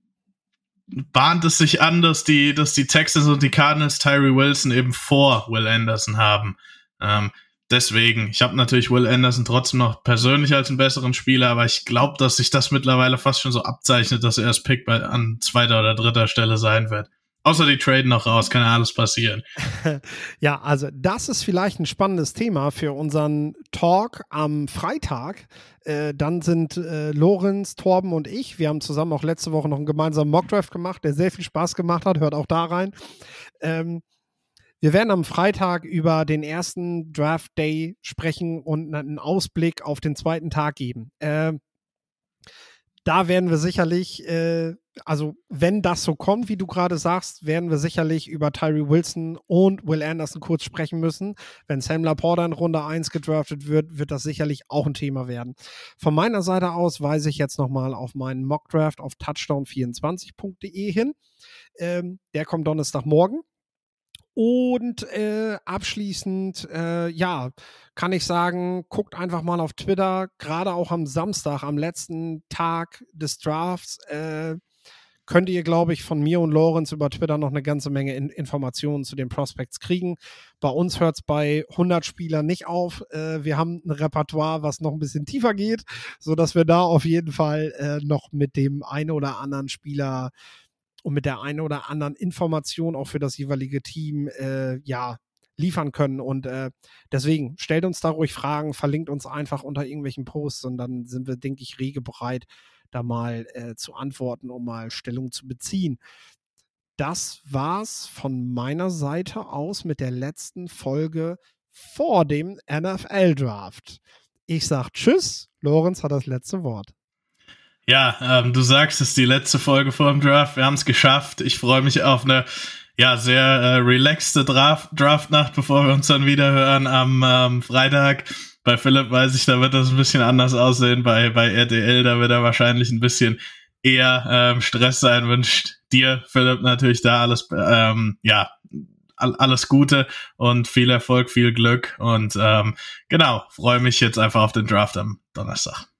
bahnt es sich an, dass die, dass die Texans und die Cardinals Tyree Wilson eben vor Will Anderson haben. Ähm, deswegen, ich habe natürlich Will Anderson trotzdem noch persönlich als einen besseren Spieler, aber ich glaube, dass sich das mittlerweile fast schon so abzeichnet, dass er erst Pick bei, an zweiter oder dritter Stelle sein wird. Außer die traden noch raus, kann ja alles passieren. ja, also das ist vielleicht ein spannendes Thema für unseren Talk am Freitag. Äh, dann sind äh, Lorenz, Torben und ich, wir haben zusammen auch letzte Woche noch einen gemeinsamen Mockdraft gemacht, der sehr viel Spaß gemacht hat. Hört auch da rein. Ähm, wir werden am Freitag über den ersten Draft Day sprechen und einen Ausblick auf den zweiten Tag geben. Äh, da werden wir sicherlich, äh, also wenn das so kommt, wie du gerade sagst, werden wir sicherlich über Tyree Wilson und Will Anderson kurz sprechen müssen. Wenn Sam Laporta in Runde 1 gedraftet wird, wird das sicherlich auch ein Thema werden. Von meiner Seite aus weise ich jetzt nochmal auf meinen Mockdraft auf touchdown24.de hin. Ähm, der kommt Donnerstagmorgen. Und äh, abschließend, äh, ja, kann ich sagen, guckt einfach mal auf Twitter, gerade auch am Samstag, am letzten Tag des Drafts, äh, könnt ihr, glaube ich, von mir und Lorenz über Twitter noch eine ganze Menge in Informationen zu den Prospects kriegen. Bei uns hört es bei 100 Spielern nicht auf. Äh, wir haben ein Repertoire, was noch ein bisschen tiefer geht, sodass wir da auf jeden Fall äh, noch mit dem einen oder anderen Spieler und mit der einen oder anderen Information auch für das jeweilige Team äh, ja liefern können. Und äh, deswegen stellt uns da ruhig Fragen, verlinkt uns einfach unter irgendwelchen Posts und dann sind wir, denke ich, rege bereit, da mal äh, zu antworten, um mal Stellung zu beziehen. das war's von meiner Seite aus mit der letzten Folge vor dem NFL Draft. Ich sag Tschüss. Lorenz hat das letzte Wort. Ja, ähm, du sagst, es ist die letzte Folge vor dem Draft. Wir haben es geschafft. Ich freue mich auf eine ja, sehr äh, relaxte Draft Draftnacht, bevor wir uns dann wieder hören am ähm, Freitag. Bei Philipp weiß ich, da wird das ein bisschen anders aussehen. Bei, bei RTL, da wird er wahrscheinlich ein bisschen eher ähm, Stress sein. Wünscht dir, Philipp, natürlich da alles, ähm, ja, alles Gute und viel Erfolg, viel Glück. Und ähm, genau, freue mich jetzt einfach auf den Draft am Donnerstag.